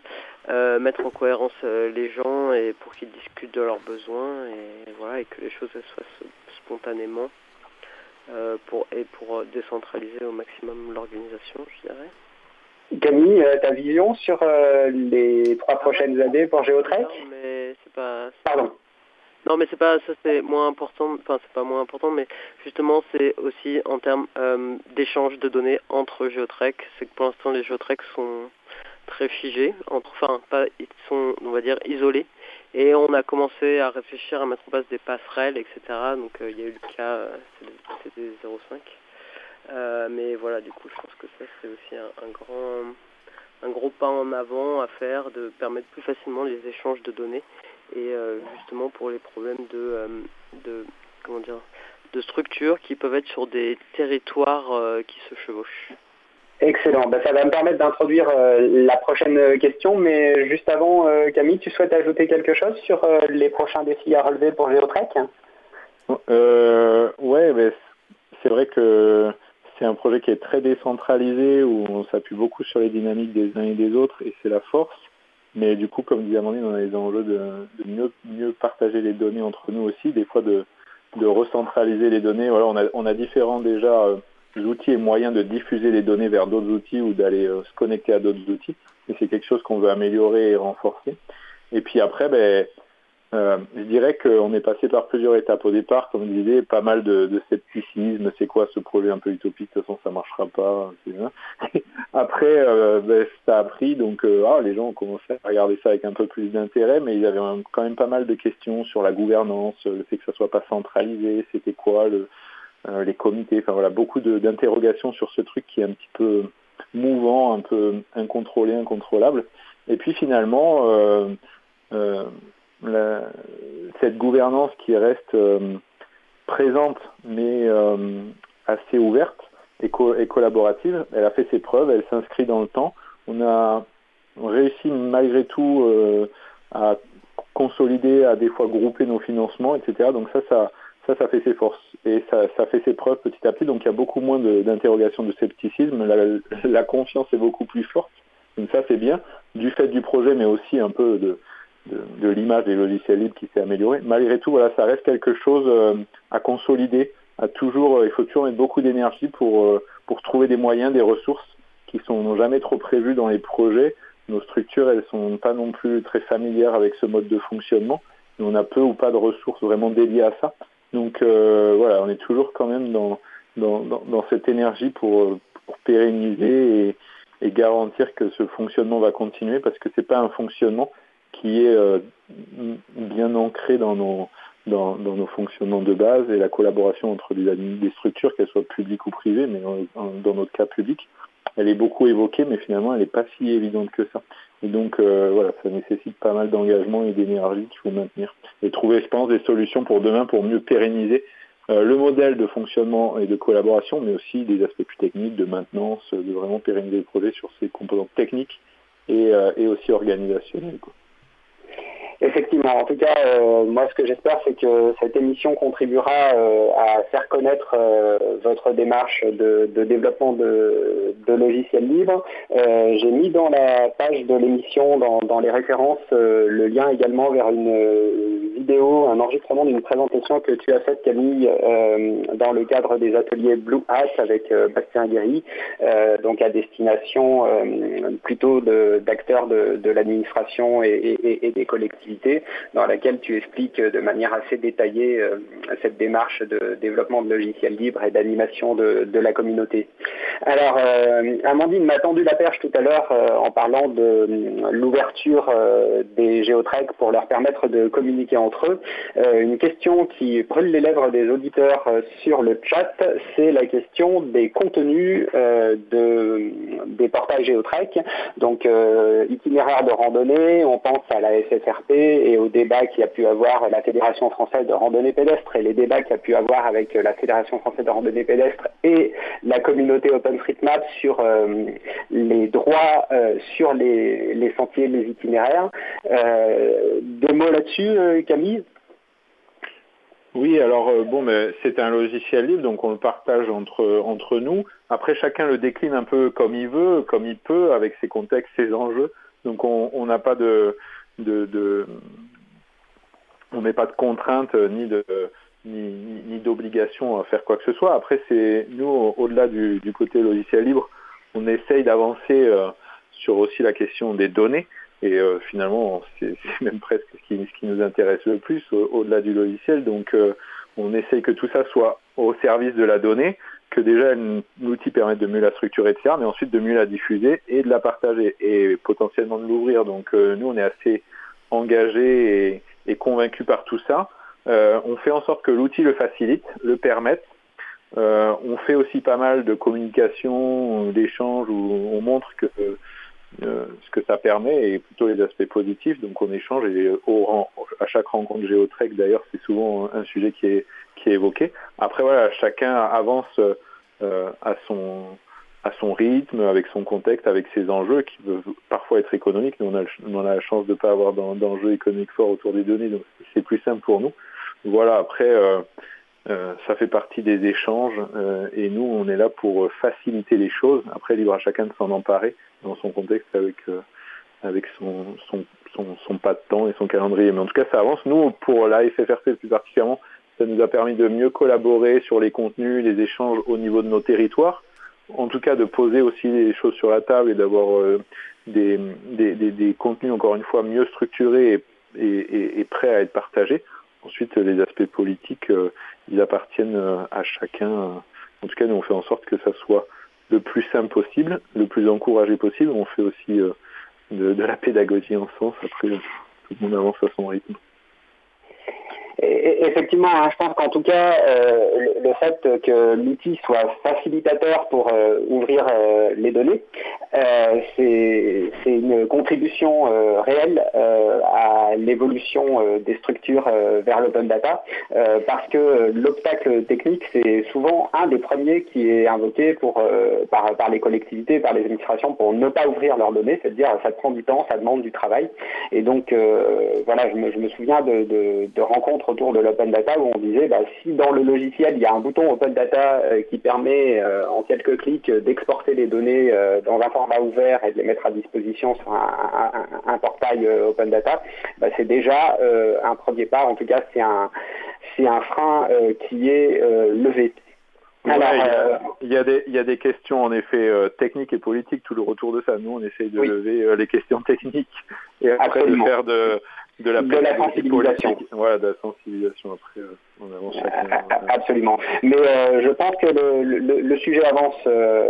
euh, mettre en cohérence euh, les gens et pour qu'ils discutent de leurs besoins et voilà et que les choses se fassent spontanément euh, pour et pour décentraliser au maximum l'organisation, je dirais. Camille, ta vision sur les trois prochaines années pour Géotrek Non, mais c'est pas. Pardon. Non, mais c'est pas ça, c'est moins important. Enfin, c'est pas moins important, mais justement, c'est aussi en termes euh, d'échange de données entre Geotrek. C'est que pour l'instant, les Geotrek sont très figés, enfin, pas, ils sont, on va dire, isolés. Et on a commencé à réfléchir à mettre en place des passerelles, etc. Donc, euh, il y a eu le cas, euh, c'était 0,5. Euh, mais voilà, du coup, je pense que ça, c'est aussi un grand un gros pas en avant à faire, de permettre plus facilement les échanges de données et euh, justement pour les problèmes de, euh, de comment dire de structures qui peuvent être sur des territoires euh, qui se chevauchent. Excellent. Ben, ça va me permettre d'introduire la prochaine question, mais juste avant, Camille, tu souhaites ajouter quelque chose sur les prochains défis à relever pour Géotrek euh, Ouais, ben, c'est vrai que c'est un projet qui est très décentralisé, où on s'appuie beaucoup sur les dynamiques des uns et des autres, et c'est la force. Mais du coup, comme dit Amandine, on a les enjeux de, de mieux, mieux, partager les données entre nous aussi, des fois de, de recentraliser les données. Voilà, on a, on a différents déjà euh, outils et moyens de diffuser les données vers d'autres outils ou d'aller euh, se connecter à d'autres outils. Et c'est quelque chose qu'on veut améliorer et renforcer. Et puis après, ben, euh, je dirais qu'on est passé par plusieurs étapes. Au départ, comme je disais, pas mal de, scepticisme. C'est quoi ce projet un peu utopique? De toute façon, ça marchera pas. Après, euh, ben, ça a pris. Donc, euh, ah, les gens ont commencé à regarder ça avec un peu plus d'intérêt, mais il y avait quand même pas mal de questions sur la gouvernance, le fait que ça soit pas centralisé. C'était quoi le, les comités? Enfin voilà, beaucoup d'interrogations sur ce truc qui est un petit peu mouvant, un peu incontrôlé, incontrôlable. Et puis finalement. Cette gouvernance qui reste euh, présente mais euh, assez ouverte et, collaborative, elle a fait ses preuves, elle s'inscrit dans le temps. On a réussi malgré tout euh, à consolider, à des fois grouper nos financements, etc. Donc ça, ça, fait ses forces et ça, ça fait ses preuves petit à petit. Donc il y a beaucoup moins d'interrogations, de, scepticisme. La, confiance est beaucoup plus forte. Donc ça, c'est bien du fait du projet, mais aussi un peu de, de, l'image des logiciels libres qui s'est améliorée. Malgré tout, voilà, ça reste quelque chose euh, à consolider. À toujours, euh, il faut toujours mettre beaucoup d'énergie pour, euh, pour trouver des moyens, des ressources qui sont jamais trop prévues dans les projets. Nos structures, elles sont pas non plus très familières avec ce mode de fonctionnement. On a peu ou pas de ressources vraiment dédiées à ça. Donc voilà, on est toujours quand même dans, dans, dans, cette énergie pour, pour pérenniser et, et garantir que ce fonctionnement va continuer parce que c'est pas un fonctionnement, qui est euh, bien ancré dans nos, fonctionnements de base et la collaboration entre des structures, qu'elles soient publiques ou privées, mais dans, notre cas public, elle est beaucoup évoquée, mais finalement elle n'est pas si évidente que ça. Et donc euh, voilà, ça nécessite pas mal d'engagement et d'énergie qu'il faut maintenir. Et trouver, je pense, des solutions pour demain pour mieux pérenniser euh, le modèle de fonctionnement et de collaboration, mais aussi des aspects plus techniques, de maintenance, de vraiment pérenniser le projet sur ses composantes techniques et, aussi organisationnelles. Effectivement, en tout cas, euh, moi ce que j'espère c'est que cette émission contribuera euh, à faire connaître euh, votre démarche de, développement de, logiciels libres. J'ai mis dans la page de l'émission, dans, les références, le lien également vers une vidéo, un enregistrement d'une présentation que tu as faite Camille dans le cadre des ateliers Blue Hat avec Bastien Guéry, donc à destination plutôt d'acteurs de, l'administration et des collectivités dans laquelle tu expliques de manière assez détaillée euh, cette démarche de développement de logiciels libres et d'animation de, la communauté. Alors, euh, Amandine m'a tendu la perche tout à l'heure euh, en parlant de l'ouverture des géotreks pour leur permettre de communiquer entre eux. une question qui brûle les lèvres des auditeurs sur le chat, c'est la question des contenus de, des portails géotrek. Donc, itinéraire de randonnée, on pense à la Et au débat qu'il y a pu avoir la Fédération française de randonnée pédestre et les débats qu'il y a pu avoir avec la Fédération française de randonnée pédestre et la communauté OpenStreetMap sur euh, les droits euh, sur les, sentiers, les itinéraires. Euh, deux mots là-dessus, Camille? Oui, alors bon, mais c'est un logiciel libre, donc on le partage entre entre nous. Après, chacun le décline un peu comme il veut, comme il peut, avec ses contextes, ses enjeux. Donc on n'a pas de de, on met pas de contraintes euh, ni de ni, d'obligation à faire quoi que ce soit. Après, c'est nous, au-delà du, côté logiciel libre, on essaye d'avancer euh, sur aussi la question des données. Et euh, finalement, c'est même presque ce qui, nous intéresse le plus au-delà du logiciel. Donc, on essaye que tout ça soit au service de la donnée, que déjà l'outil permette de mieux la structurer, etc., mais ensuite de mieux la diffuser et de la partager et potentiellement de l'ouvrir. Donc euh, nous, on est assez engagés et, et convaincus par tout ça. Euh, on fait en sorte que l'outil le facilite, le permette. Euh, on fait aussi pas mal de communication, d'échanges où on montre que ce que ça permet et plutôt les aspects positifs. Donc on échange et à chaque rencontre Géotrek d'ailleurs c'est souvent un sujet qui est qui est évoqué. Après voilà, chacun avance euh, à son à son rythme, avec son contexte, avec ses enjeux qui peuvent parfois être économiques. Nous, on a, on a la chance de ne pas avoir d'enjeux économiques forts autour des données, donc c'est plus simple pour nous. Voilà, après, euh, euh, ça fait partie des échanges et nous, on est là pour faciliter les choses. Après, libre à chacun de s'en emparer dans son contexte avec, avec son, son, son, pas de temps et son calendrier. Mais en tout cas, ça avance. Nous, pour la FFRC plus particulièrement, ça nous a permis de mieux collaborer sur les contenus, les échanges au niveau de nos territoires. En tout cas, de poser aussi les choses sur la table et d'avoir euh, des, des, des, contenus, encore une fois, mieux structurés et, et, et, prêts à être partagés. Ensuite, les aspects politiques, euh, ils appartiennent euh, à chacun. En tout cas, nous, on fait en sorte que ça soit le plus simple possible, le plus encouragé possible. On fait aussi de, de, la pédagogie en sens. Après, tout le monde avance à son rythme effectivement, hein, je pense qu'en tout cas, euh, le, fait que l'outil soit facilitateur pour euh, ouvrir euh, les données, c'est une contribution réelle à l'évolution des structures vers l'open data, parce que l'obstacle technique, c'est souvent un des premiers qui est invoqué pour, par, les collectivités, par les administrations, pour ne pas ouvrir leurs données, c'est-à-dire ça prend du temps, ça demande du travail. Et donc, voilà, je me, souviens de rencontres autour de l'open data où on disait bah, si dans le logiciel il y a un bouton open data euh, qui permet euh, en quelques clics d'exporter les données euh, dans un format ouvert et de les mettre à disposition sur un, portail open data, bah, c'est déjà un premier pas. En tout cas, c'est un c'est un frein qui est levé. il, y a, des, il y a des questions en effet techniques et politiques, tout le retour de ça. Nous, on essaye de lever les questions techniques et après de faire de, de la, de la sensibilisation. Ouais, de la sensibilisation après. Euh, Absolument. Mais euh, je pense que le, sujet avance euh,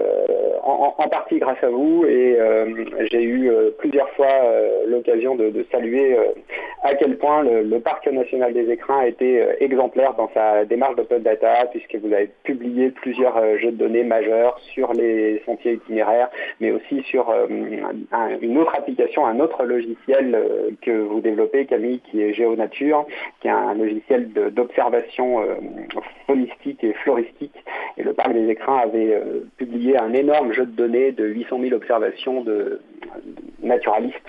en, partie grâce à vous et euh, j'ai eu plusieurs fois l'occasion de, saluer à quel point le, Parc national des écrins a été exemplaire dans sa démarche d'open data puisque vous avez publié plusieurs jeux de données majeurs sur les sentiers itinéraires mais aussi sur une autre application, un autre logiciel que vous développez Camille qui est GeoNature, qui est un logiciel d'observation euh, faunistique et floristique. Et le Parc des Écrins avait euh, publié un énorme jeu de données de 800 000 observations de, naturalistes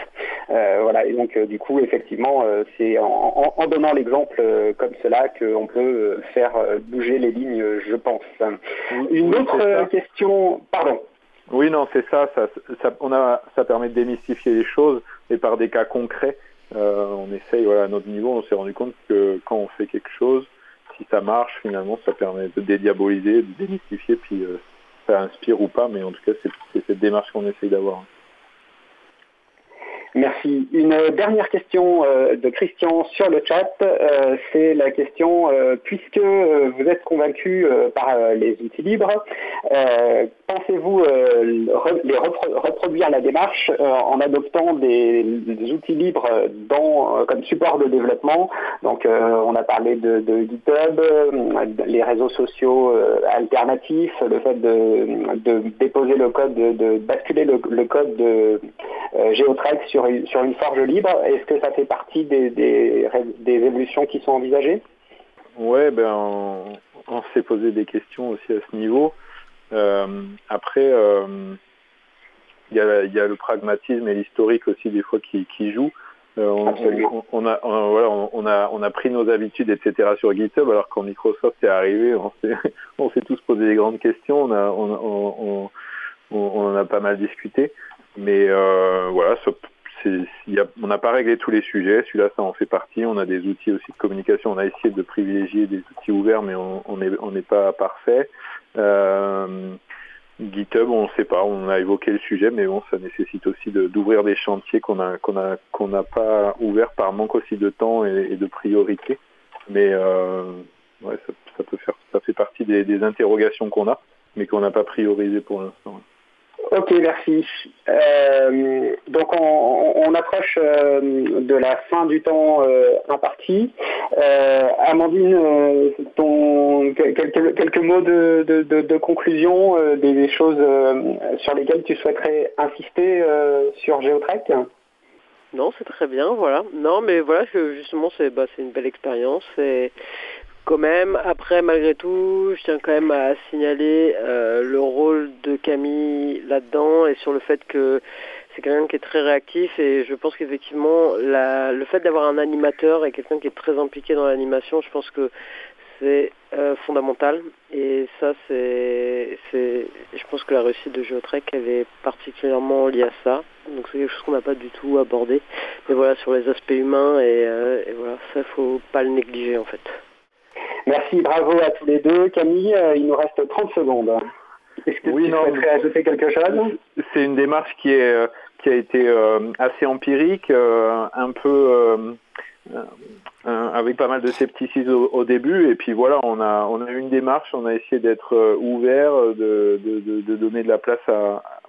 voilà, et donc du coup, effectivement, c'est en, donnant l'exemple comme cela qu'on peut faire bouger les lignes, je pense. Une autre question, pardon. Oui, non, c'est ça, ça, on a, ça permet de démystifier les choses et par des cas concrets, on essaye, voilà, à notre niveau, on s'est rendu compte que quand on fait quelque chose, si ça marche, finalement, ça permet de dédiaboliser, de démystifier, puis ça inspire ou pas, mais en tout cas, c'est cette démarche qu'on essaye d'avoir. Merci. Une dernière question euh, de Christian sur le chat, euh, c'est la question, euh, puisque vous êtes convaincu par les outils libres, pensez-vous les reproduire la démarche en adoptant des, outils libres comme support de développement? Donc on a parlé de, GitHub, les réseaux sociaux alternatifs, le fait de, déposer le code, de, basculer le, le code de Geotrack sur sur, une forge libre. Est-ce que ça fait partie des, des, évolutions qui sont envisagées? Ouais, ben, on, s'est posé des questions aussi à ce niveau. Euh, après, euh, il y, a, le pragmatisme et l'historique aussi des fois qui, jouent. Euh, on, a, on, a, on a pris nos habitudes, etc. sur GitHub, alors quand Microsoft est arrivé, on s'est tous posé des grandes questions, on, a, on, en a pas mal discuté. Mais voilà, on n'a pas réglé tous les sujets. Celui-là, ça en fait partie. On a des outils aussi de communication. On a essayé de privilégier des outils ouverts, mais on n'est pas parfait. Euh, GitHub, on ne sait pas. On a évoqué le sujet, mais bon, ça nécessite aussi d'ouvrir des chantiers qu'on a qu'on a n'a pas ouverts par manque aussi de temps et, de priorité. Mais euh, ça, peut faire, ça fait partie des, des interrogations qu'on a, mais qu'on n'a pas priorisé pour l'instant. Ok, merci. Euh, donc on, approche euh, de la fin du temps euh, imparti. Amandine, quelques, mots de, conclusion, des, choses sur lesquelles tu souhaiterais insister sur Geotrek? Non, c'est très bien, voilà. Non, mais voilà, justement, c'est bah, une belle expérience. Et quand même. Après, malgré tout, je tiens quand même à signaler euh, le rôle de Camille là-dedans et sur le fait que c'est quelqu'un qui est très réactif et je pense qu'effectivement, le fait d'avoir un animateur et quelqu'un qui est très impliqué dans l'animation, je pense que c'est euh, fondamental et ça c'est je pense que la réussite de Geotrek elle est particulièrement liée à ça donc c'est quelque chose qu'on n'a pas du tout abordé mais voilà sur les aspects humains et, euh, et voilà ça faut pas le négliger en fait Merci, bravo à tous les deux. Camille, euh, il nous reste 30 secondes. Est-ce que oui, tu non, souhaiterais ajouter quelque chose? C'est une démarche qui, est, euh, qui a été euh, assez empirique, un peu avec pas mal de scepticisme au, début. Et puis voilà, on a, on a eu une démarche, on a essayé d'être ouvert, de, de, donner de la place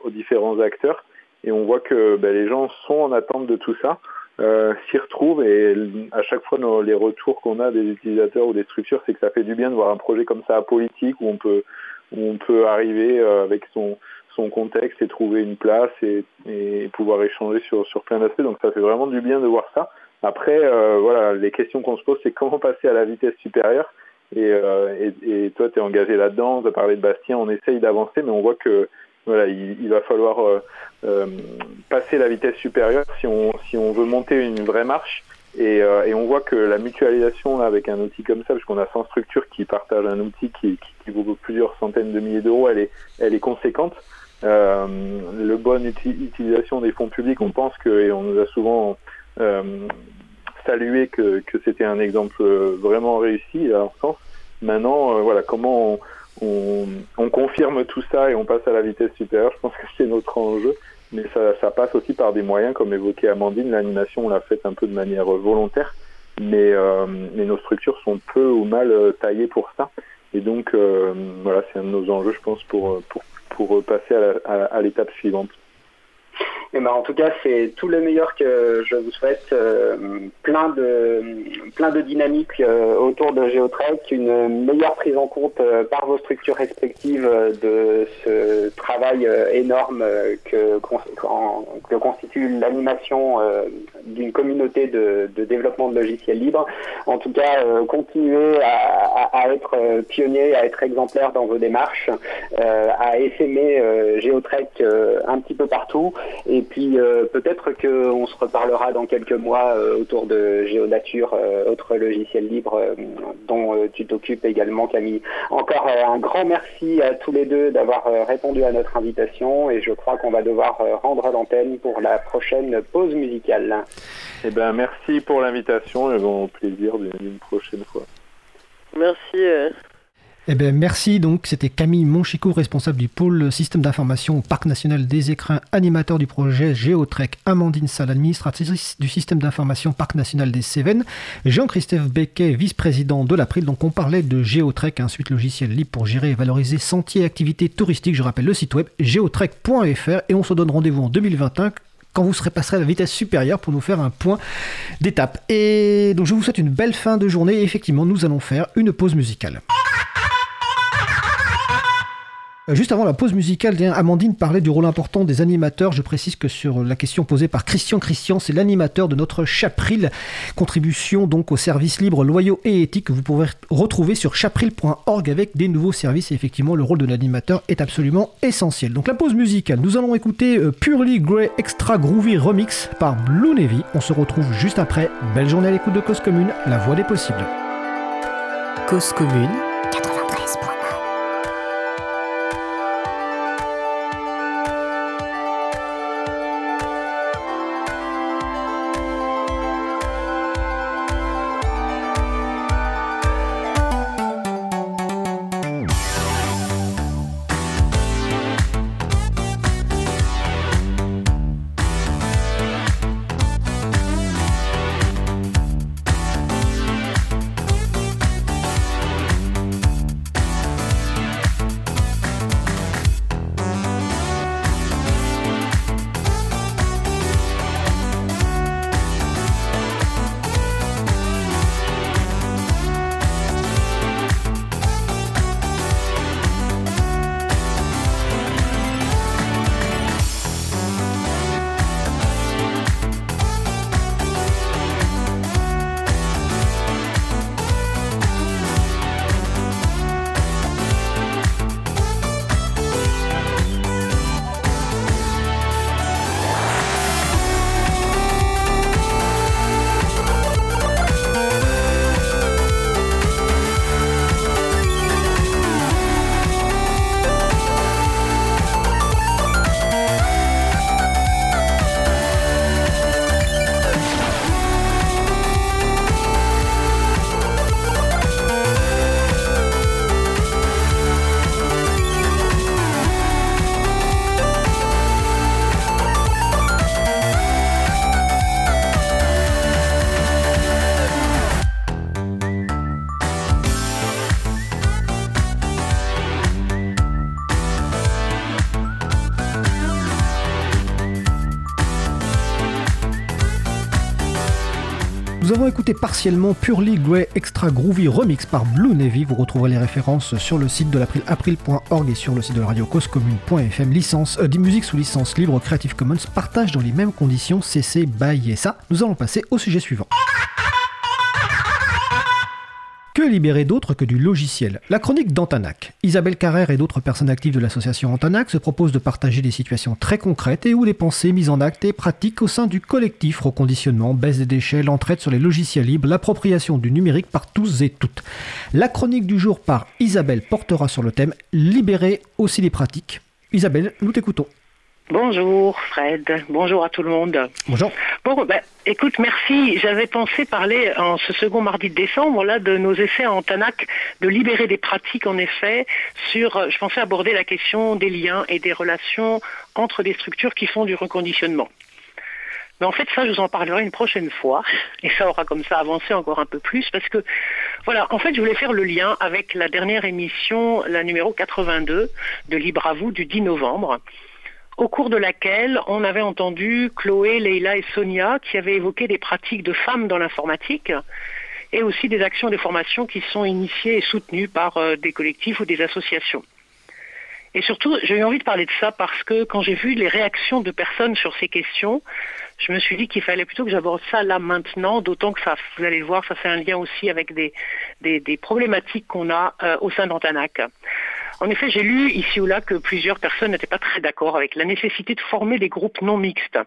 aux différents acteurs. Et on voit que ben, les gens sont en attente de tout ça euh, s'y retrouvent et à chaque fois les retours qu'on a des utilisateurs ou des structures, c'est que ça fait du bien de voir un projet comme ça politique où on peut où on peut arriver euh, avec son son contexte et trouver une place et, et pouvoir échanger sur sur plein d'aspects. Donc ça fait vraiment du bien de voir ça. Après, euh, voilà, les questions qu'on se pose, c'est comment passer à la vitesse supérieure. Et, euh, et, et toi, tu es engagé là-dedans, tu as parlé de Bastien, on essaye d'avancer, mais on voit que voilà, il, va falloir euh, euh, passer la vitesse supérieure si on, si on veut monter une vraie marche. Et, euh, et on voit que la mutualisation là, avec un outil comme ça, parce qu'on a 100 structures qui partagent un outil qui, qui, vaut plusieurs centaines de milliers d'euros, elle est, elle est conséquente. Euh, le bonne utilisation des fonds publics, on pense que, et on nous a souvent euh, salué que, que c'était un exemple vraiment réussi à leur sens. Maintenant, voilà, comment on, confirme tout ça et on passe à la vitesse supérieure. Je pense que c'est notre enjeu. Mais ça, passe aussi par des moyens, comme évoqué Amandine. L'animation, on l'a faite un peu de manière volontaire. Mais, euh, nos structures sont peu ou mal euh, taillées pour ça. Et donc, euh, voilà, c'est un de nos enjeux, je pense, pour, pour, pour passer à l'étape suivante. Ben, en tout cas, c'est tout le meilleur que je vous souhaite. Euh, plein de plein de dynamique euh, autour de Geotrek, une meilleure prise en compte euh, par vos structures respectives de ce travail énorme que, que, constitue l'animation d'une communauté de, développement de logiciels libres. En tout cas, continuez à, à, être pionnier, à être exemplaire dans vos démarches, à essaimer Geotrek un petit peu partout et puis peut-être qu'on se reparlera dans quelques mois autour de Géonature, autre logiciel libre dont tu t'occupes également Camille. Encore un grand merci à tous les deux d'avoir répondu à notre invitation et je crois qu'on va devoir rendre l'antenne pour la prochaine pause musicale. Eh ben, merci pour l'invitation et bon plaisir d'une prochaine fois. Merci. Eh bien, merci. Donc, c'était Camille Monchico, responsable du pôle système d'information au Parc national des écrins, animateur du projet Géotrek. Amandine Salle, administratrice du système d'information Parc national des Cévennes. Jean-Christophe Becquet, vice-président de l'April. Donc, on parlait de Géotrek, un suite logiciel libre pour gérer et valoriser sentiers et activités touristiques. Je rappelle le site web géotrek.fr et on se donne rendez-vous en 2021 quand vous serez passé à la vitesse supérieure pour nous faire un point d'étape. Et donc je vous souhaite une belle fin de journée effectivement nous allons faire une pause musicale. Euh, juste avant la pause musicale, Amandine parlait du rôle important des animateurs. Je précise que sur la question posée par Christian Christian, c'est l'animateur de notre Chapril, contribution donc aux services libres, loyaux et éthiques que vous pourrez retrouver sur chapril.org avec des nouveaux services. Et effectivement, le rôle de l'animateur est absolument essentiel. Donc la pause musicale, nous allons écouter euh, Purely Grey Extra Groovy Remix par Blue Navy. On se retrouve juste après. Belle journée à l'écoute de Cause Commune, la voix des possibles. Cause Commune partiellement Purely Grey Extra Groovy Remix par Blue Navy. Vous retrouverez les références sur le site de l'April, april.org et sur le site de la radio causecommune.fm. Licence, euh, musique sous licence libre Creative Commons, partage dans les mêmes conditions CC BY ça. Nous allons passer au sujet suivant. Que libérer d'autre que du logiciel? La chronique d'Antanac. Isabelle Carrère et d'autres personnes actives de l'association Antanac se proposent de partager des situations très concrètes et ou des pensées mises en acte et pratiques au sein du collectif reconditionnement, baisse des déchets, l'entraide sur les logiciels libres, l'appropriation du numérique par tous et toutes. La chronique du jour par Isabelle portera sur le thème Libérer aussi les pratiques. Isabelle, nous t'écoutons. Bonjour Fred, bonjour à tout le monde. Bonjour. Bon, ben, écoute, merci. J'avais pensé parler en ce second mardi de décembre là de nos essais en TANAC, de libérer des pratiques en effet sur, euh, je pensais aborder la question des liens et des relations entre des structures qui font du reconditionnement. Mais en fait, ça, je vous en parlerai une prochaine fois. Et ça aura comme ça avancé encore un peu plus parce que, voilà, en fait, je voulais faire le lien avec la dernière émission, la numéro 82 de Libre à vous du 10 novembre au cours de laquelle on avait entendu Chloé, Leila et Sonia qui avaient évoqué des pratiques de femmes dans l'informatique et aussi des actions de formation qui sont initiées et soutenues par euh, des collectifs ou des associations. Et surtout, j'ai eu envie de parler de ça parce que quand j'ai vu les réactions de personnes sur ces questions, je me suis dit qu'il fallait plutôt que j'aborde ça là maintenant, d'autant que ça, vous allez le voir, ça fait un lien aussi avec des, des, problématiques qu'on a euh, au sein d'Antanac. En effet, j'ai lu ici ou là que plusieurs personnes n'étaient pas très d'accord avec la nécessité de former des groupes non mixtes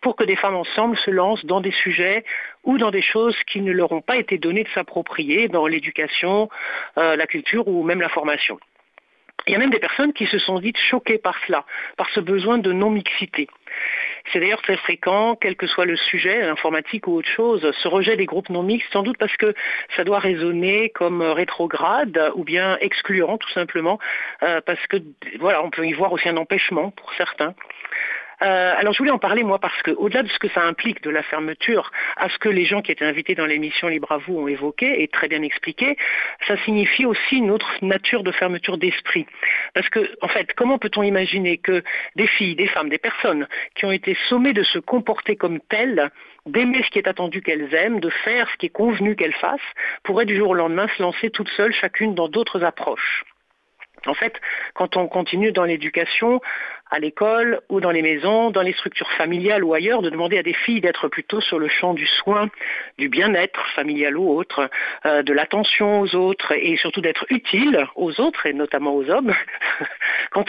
pour que des femmes ensemble se lancent dans des sujets ou dans des choses qui ne leur ont pas été données de s'approprier dans l'éducation, euh, la culture ou même la formation. Il y a même des personnes qui se sont dites choquées par cela, par ce besoin de non-mixité. C'est d'ailleurs très fréquent, quel que soit le sujet, informatique ou autre chose, ce rejet des groupes non mixtes, sans doute parce que ça doit résonner comme rétrograde ou bien excluant tout simplement, euh, parce que voilà, on peut y voir aussi un empêchement pour certains. Euh, alors je voulais en parler moi parce que au-delà de ce que ça implique de la fermeture, à ce que les gens qui étaient invités dans l'émission Libre à vous ont évoqué et très bien expliqué, ça signifie aussi une autre nature de fermeture d'esprit. Parce que en fait, comment peut-on imaginer que des filles, des femmes, des personnes qui ont été sommées de se comporter comme telles d'aimer ce qui est attendu qu'elles aiment, de faire ce qui est convenu qu'elles fassent, pourraient du jour au lendemain se lancer toutes seules, chacune dans d'autres approches? En fait, quand on continue dans l'éducation, à l'école ou dans les maisons, dans les structures familiales ou ailleurs, de demander à des filles d'être plutôt sur le champ du soin, du bien-être familial ou autre, euh, de l'attention aux autres et surtout d'être utile aux autres et notamment aux hommes. Quand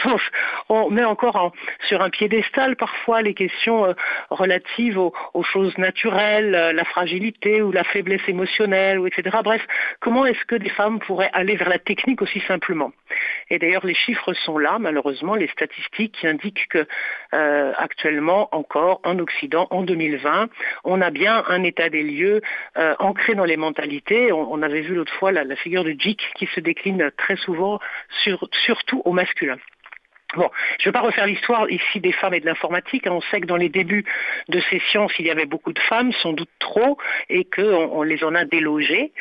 on, met encore sur un piédestal parfois les questions euh, relatives aux, choses naturelles, euh, la fragilité ou la faiblesse émotionnelle, etc. Bref, comment est-ce que des femmes pourraient aller vers la technique aussi simplement? Et d'ailleurs, les chiffres sont là, malheureusement, les statistiques indique que euh, actuellement encore en Occident, en 2020, on a bien un état des lieux euh, ancré dans les mentalités. On, avait vu l'autre fois la, figure de Jick qui se décline très souvent, surtout au masculin. Bon, je ne vais pas refaire l'histoire ici des femmes et de l'informatique. Hein. On sait que dans les débuts de ces sciences, il y avait beaucoup de femmes, sans doute trop, et qu'on on les en a délogées.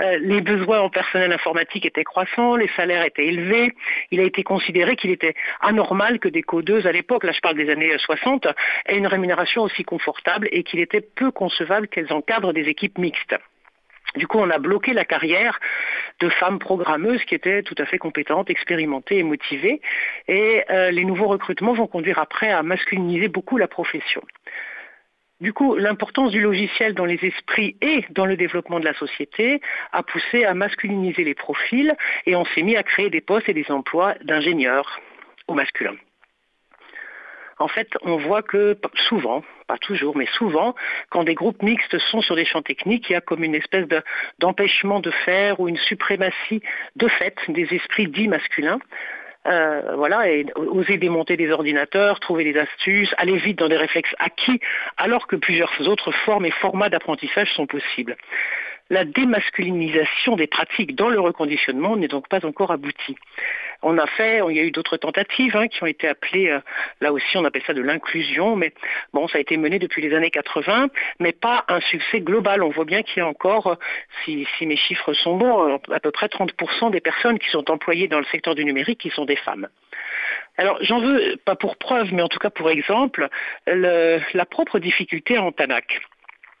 Euh, les besoins en personnel informatique étaient croissants, les salaires étaient élevés. Il a été considéré qu'il était anormal que des codeuses à l'époque, là je parle des années 60, aient une rémunération aussi confortable et qu'il était peu concevable qu'elles encadrent des équipes mixtes. Du coup, on a bloqué la carrière de femmes programmeuses qui étaient tout à fait compétentes, expérimentées et motivées. Et euh, les nouveaux recrutements vont conduire après à masculiniser beaucoup la profession. Du coup, l'importance du logiciel dans les esprits et dans le développement de la société a poussé à masculiniser les profils et on s'est mis à créer des postes et des emplois d'ingénieurs au masculin en fait, on voit que souvent, pas toujours, mais souvent, quand des groupes mixtes sont sur des champs techniques, il y a comme une espèce d'empêchement de, faire ou une suprématie de fait des esprits dits masculins. Euh, voilà, et oser démonter des ordinateurs, trouver des astuces, aller vite dans des réflexes acquis, alors que plusieurs autres formes et formats d'apprentissage sont possibles. La démasculinisation des pratiques dans le reconditionnement n'est donc pas encore aboutie. On a fait, il y a eu d'autres tentatives hein, qui ont été appelées, euh, là aussi on appelle ça de l'inclusion, mais bon, ça a été mené depuis les années 80, mais pas un succès global. On voit bien qu'il y a encore, euh, si, mes chiffres sont bons, à peu près 30% des personnes qui sont employées dans le secteur du numérique qui sont des femmes. Alors, j'en veux pas pour preuve, mais en tout cas pour exemple, la propre difficulté en TANAC.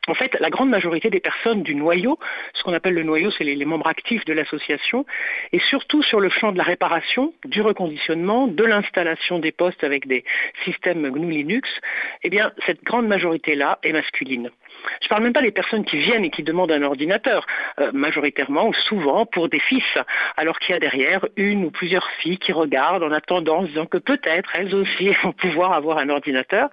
En fait, la grande majorité des personnes du noyau, ce qu'on appelle le noyau, c'est les, membres actifs de l'association, et surtout sur le champ de la réparation, du reconditionnement, de l'installation des postes avec des systèmes GNU Linux, eh bien, cette grande majorité-là est masculine. Je ne parle même pas des personnes qui viennent et qui demandent un ordinateur, euh, majoritairement ou souvent pour des fils, alors qu'il y a derrière une ou plusieurs filles qui regardent en attendant, en disant que peut-être elles aussi vont pouvoir avoir un ordinateur.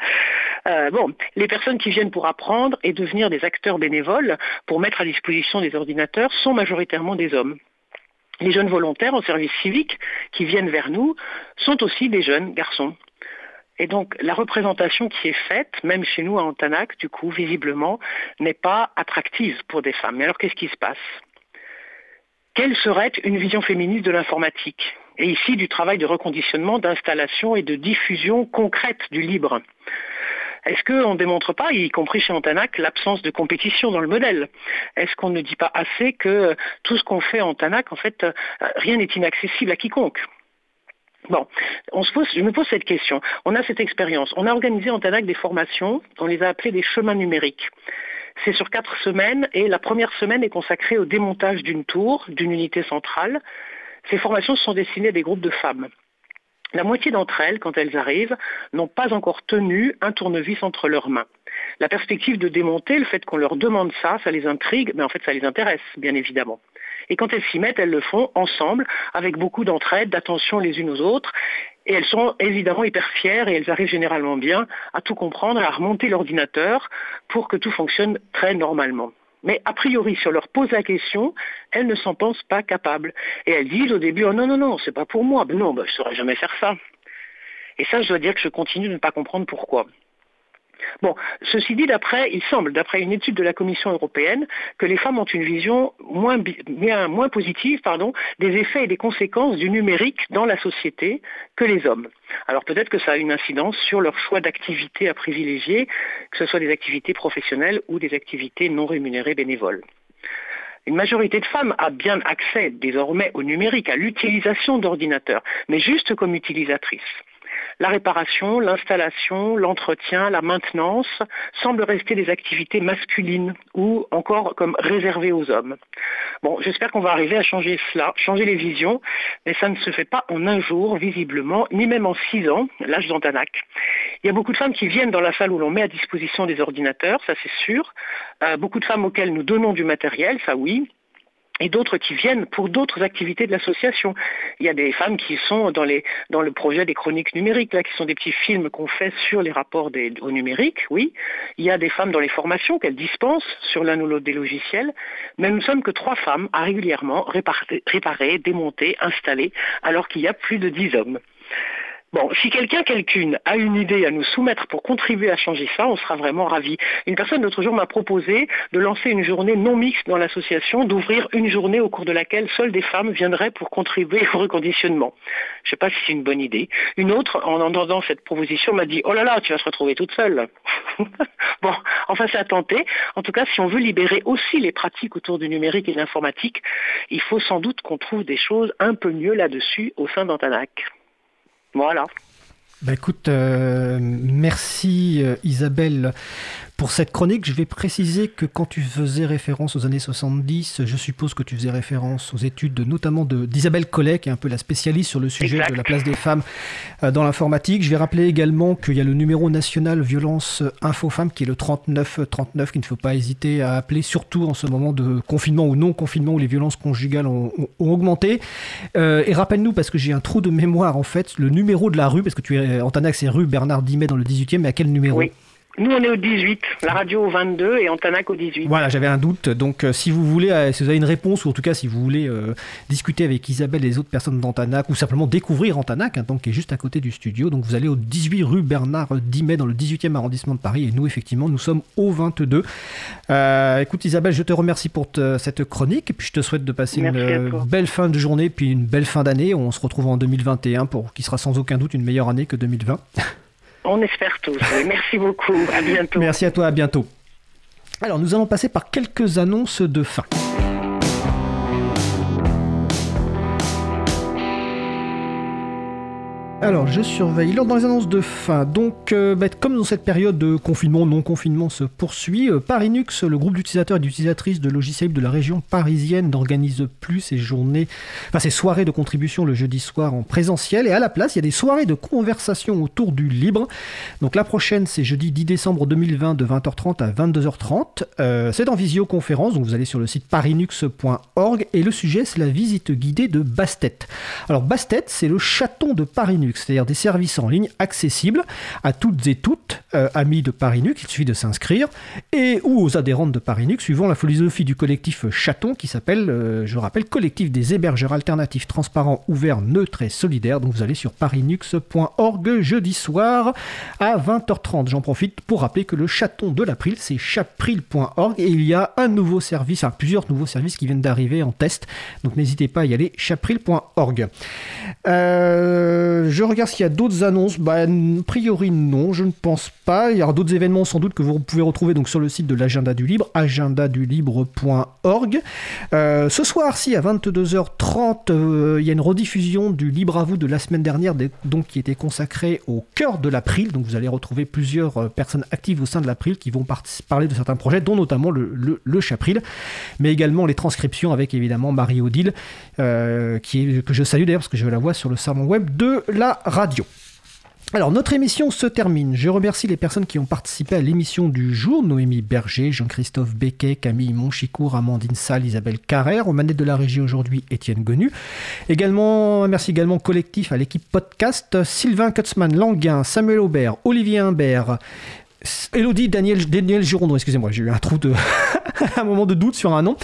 Euh, bon, les personnes qui viennent pour apprendre et devenir des acteurs bénévoles pour mettre à disposition des ordinateurs sont majoritairement des hommes. Les jeunes volontaires en service civique qui viennent vers nous sont aussi des jeunes garçons. Et donc la représentation qui est faite, même chez nous à Antanac, du coup, visiblement, n'est pas attractive pour des femmes. Mais alors qu'est-ce qui se passe? Quelle serait une vision féministe de l'informatique? Et ici, du travail de reconditionnement, d'installation et de diffusion concrète du libre. Est-ce qu'on ne démontre pas, y compris chez Antanac, l'absence de compétition dans le modèle? Est-ce qu'on ne dit pas assez que tout ce qu'on fait en Antanac, en fait, euh, rien n'est inaccessible à quiconque? Bon, je me pose cette question. On a cette expérience. On a organisé en TANAC des formations, on les a appelées des chemins numériques. C'est sur quatre semaines et la première semaine est consacrée au démontage d'une tour, d'une unité centrale. Ces formations sont destinées à des groupes de femmes. La moitié d'entre elles, quand elles arrivent, n'ont pas encore tenu un tournevis entre leurs mains. La perspective de démonter, le fait qu'on leur demande ça, ça les intrigue, mais en fait ça les intéresse, bien évidemment. Et quand elles s'y mettent, elles le font ensemble, avec beaucoup d'entraide, d'attention les unes aux autres. Et elles sont évidemment hyper fières et elles arrivent généralement bien à tout comprendre, à remonter l'ordinateur pour que tout fonctionne très normalement. Mais a priori, si on leur pose la question, elles ne s'en pensent pas capables. Et elles disent au début, oh non, non, non, c'est pas pour moi. Ben non, ben, je ne saurais jamais faire ça. Et ça, je dois dire que je continue de ne pas comprendre pourquoi. Bon, ceci dit, il semble, d'après une étude de la Commission européenne, que les femmes ont une vision moins, positive des effets et des conséquences du numérique dans la société que les hommes. Alors peut-être que ça a une incidence sur leur choix d'activités à privilégier, que ce soit des activités professionnelles ou des activités non rémunérées bénévoles. Une majorité de femmes a bien accès désormais au numérique, à l'utilisation d'ordinateurs, mais juste comme utilisatrices la réparation, l'installation, l'entretien, la maintenance semblent rester des activités masculines ou encore comme réservées aux hommes. Bon, j'espère qu'on va arriver à changer cela, changer les visions, mais ça ne se fait pas en un jour, visiblement, ni même en six ans, l'âge d'Antanac. Il y a beaucoup de femmes qui viennent dans la salle où l'on met à disposition des ordinateurs, ça c'est sûr. Euh, beaucoup de femmes auxquelles nous donnons du matériel, ça oui et d'autres qui viennent pour d'autres activités de l'association. Il y a des femmes qui sont dans, le projet des chroniques numériques, là, qui sont des petits films qu'on fait sur les rapports au numérique, oui. Il y a des femmes dans les formations qu'elles dispensent sur l'un ou l'autre des logiciels, mais nous ne sommes que trois femmes à régulièrement réparer démonter, installer, alors qu'il y a plus de dix hommes. Bon, si quelqu'un, quelqu'une a une idée à nous soumettre pour contribuer à changer ça, on sera vraiment ravis. Une personne l'autre jour m'a proposé de lancer une journée non mixte dans l'association, d'ouvrir une journée au cours de laquelle seules des femmes viendraient pour contribuer au reconditionnement. Je ne sais pas si c'est une bonne idée. Une autre, en entendant cette proposition, m'a dit Oh là là, tu vas se retrouver toute seule. bon, enfin, c'est à tenter. En tout cas, si on veut libérer aussi les pratiques autour du numérique et de l'informatique, il faut sans doute qu'on trouve des choses un peu mieux là-dessus au sein d'Antanac. Voilà. Bah écoute, euh, merci euh, Isabelle pour cette chronique, je vais préciser que quand tu faisais référence aux années 70, je suppose que tu faisais référence aux études notamment d'Isabelle Collet, qui est un peu la spécialiste sur le sujet de la place des femmes euh, dans l'informatique. Je vais rappeler également qu'il y a le numéro national violence info femmes qui est le 3939 qu'il ne faut pas hésiter à appeler, surtout en ce moment de confinement ou non confinement où les violences conjugales ont, augmenté. Euh, et rappelle-nous, parce que j'ai un trou de mémoire en fait, le numéro de la rue, parce que tu es en Tanax, c'est rue Bernard Dimet dans le 18e, mais à quel numéro? Nous, on est au 18, la radio au 22 et Antanac au 18. Voilà, j'avais un doute. Donc, euh, si vous voulez, euh, si vous avez une réponse, ou en tout cas, si vous voulez euh, discuter avec Isabelle et les autres personnes d'Antanac, ou simplement découvrir Antanac, hein, donc, qui est juste à côté du studio, donc vous allez au 18 rue Bernard Dimet dans le 18e arrondissement de Paris. Et nous, effectivement, nous sommes au 22. écoute, Isabelle, je te remercie pour cette chronique. Et puis, je te souhaite de passer une belle fin de journée, puis une belle fin d'année. On se retrouve en 2021 pour qui sera sans aucun doute une meilleure année que 2020. On espère tous. Merci beaucoup. À bientôt. Merci à toi. À bientôt. Alors, nous allons passer par quelques annonces de fin. Alors, je surveille. Lors dans les annonces de fin, donc, euh, bah, comme dans cette période de confinement, non-confinement se poursuit, euh, Parinux, le groupe d'utilisateurs et d'utilisatrices de logiciels de la région parisienne, n'organise plus ses journées, enfin ses soirées de contribution le jeudi soir en présentiel. Et à la place, il y a des soirées de conversation autour du libre. Donc, la prochaine, c'est jeudi 10 décembre 2020 de 20h30 à 22h30. Euh, c'est en visioconférence, donc vous allez sur le site parinux.org. Et le sujet, c'est la visite guidée de Bastet. Alors, Bastet, c'est le chaton de Parinux c'est-à-dire des services en ligne accessibles à toutes et toutes, euh, amis de Parinux, il suffit de s'inscrire, et ou aux adhérentes de Parinux, suivant la philosophie du collectif Chaton, qui s'appelle, euh, je rappelle, Collectif des hébergeurs alternatifs transparents, ouverts, neutres et solidaires. Donc vous allez sur parinux.org jeudi soir à 20h30. J'en profite pour rappeler que le chaton de l'April, c'est chapril.org, et il y a un nouveau service, enfin, plusieurs nouveaux services qui viennent d'arriver en test, donc n'hésitez pas à y aller, chapril.org. Euh, je regarde s'il y a d'autres annonces. Bah, a priori, non, je ne pense pas. Il y aura d'autres événements sans doute que vous pouvez retrouver donc, sur le site de l'agenda du libre, agendadulibre.org. Euh, ce soir, si, à 22h30, euh, il y a une rediffusion du Libre à vous de la semaine dernière, donc, qui était consacrée au cœur de l'April. Donc vous allez retrouver plusieurs euh, personnes actives au sein de l'April qui vont parler de certains projets, dont notamment le, Chapril, mais également les transcriptions avec évidemment Marie-Odile, que je salue d'ailleurs parce que je la vois sur le salon web de la radio. Alors, notre émission se termine. Je remercie les personnes qui ont participé à l'émission du jour. Noémie Berger, Jean-Christophe Becquet, Camille Monchicourt, Amandine Salle, Isabelle Carrère. Aux manettes de la régie aujourd'hui, Étienne Gonu. Également, merci également collectif à l'équipe podcast. Sylvain Kutzmann, Languin, Samuel Aubert, Olivier Imbert, Elodie Daniel, Daniel Girondon, excusez-moi, j'ai eu un trou de. un moment de doute sur un nom.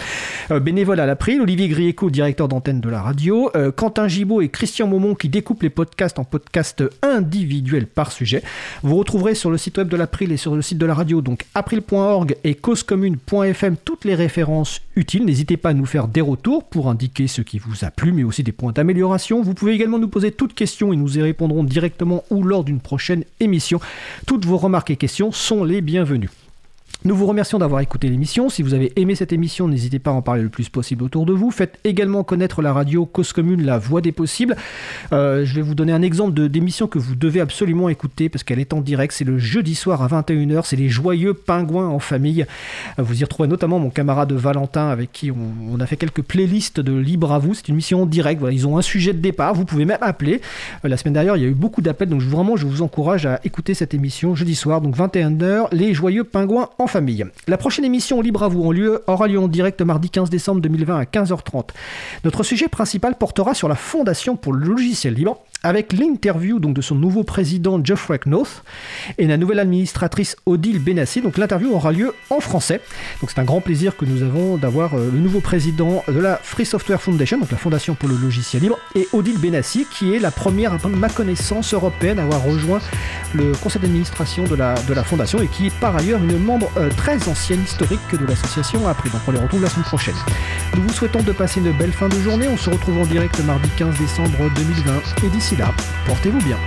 Euh, bénévole à l'April, Olivier Grieco, directeur d'antenne de la radio, euh, Quentin Gibaud et Christian Maumont qui découpent les podcasts en podcasts individuels par sujet. Vous retrouverez sur le site web de l'April et sur le site de la radio, donc april.org et causecommune.fm, toutes les références utiles. N'hésitez pas à nous faire des retours pour indiquer ce qui vous a plu, mais aussi des points d'amélioration. Vous pouvez également nous poser toutes questions et nous y répondrons directement ou lors d'une prochaine émission. Toutes vos remarques et questions sont les bienvenus. Nous vous remercions d'avoir écouté l'émission. Si vous avez aimé cette émission, n'hésitez pas à en parler le plus possible autour de vous. Faites également connaître la radio Cause Commune, la voix des possibles. Euh, je vais vous donner un exemple d'émission que vous devez absolument écouter parce qu'elle est en direct. C'est le jeudi soir à 21h. C'est les joyeux pingouins en famille. Vous y retrouvez notamment mon camarade Valentin avec qui on, a fait quelques playlists de Libre à vous. C'est une émission en direct. Ils ont un sujet de départ. Vous pouvez même appeler. Euh, la semaine dernière, il y a eu beaucoup d'appels. Donc vraiment, je vous encourage à écouter cette émission jeudi soir, donc 21h, les joyeux pingouins en famille. La prochaine émission Libre à vous en lieu, aura lieu en direct mardi 15 décembre 2020 à 15h30. Notre sujet principal portera sur la Fondation pour le logiciel libre avec l'interview donc de son nouveau président Geoffrey Knowth et la nouvelle administratrice Odile Benassi. Donc l'interview aura lieu en français. Donc c'est un grand plaisir que nous avons d'avoir euh, le nouveau président de la Free Software Foundation, donc la Fondation pour le logiciel libre, et Odile Benassi qui est la première, à ma connaissance, européenne à avoir rejoint le conseil d'administration de la, de la fondation et qui est par ailleurs une membre euh, très ancienne historique de l'association après. Donc on les retrouve la semaine prochaine. Nous vous souhaitons de passer une belle fin de journée. On se retrouve en direct mardi 15 décembre 2020 et portez-vous bien.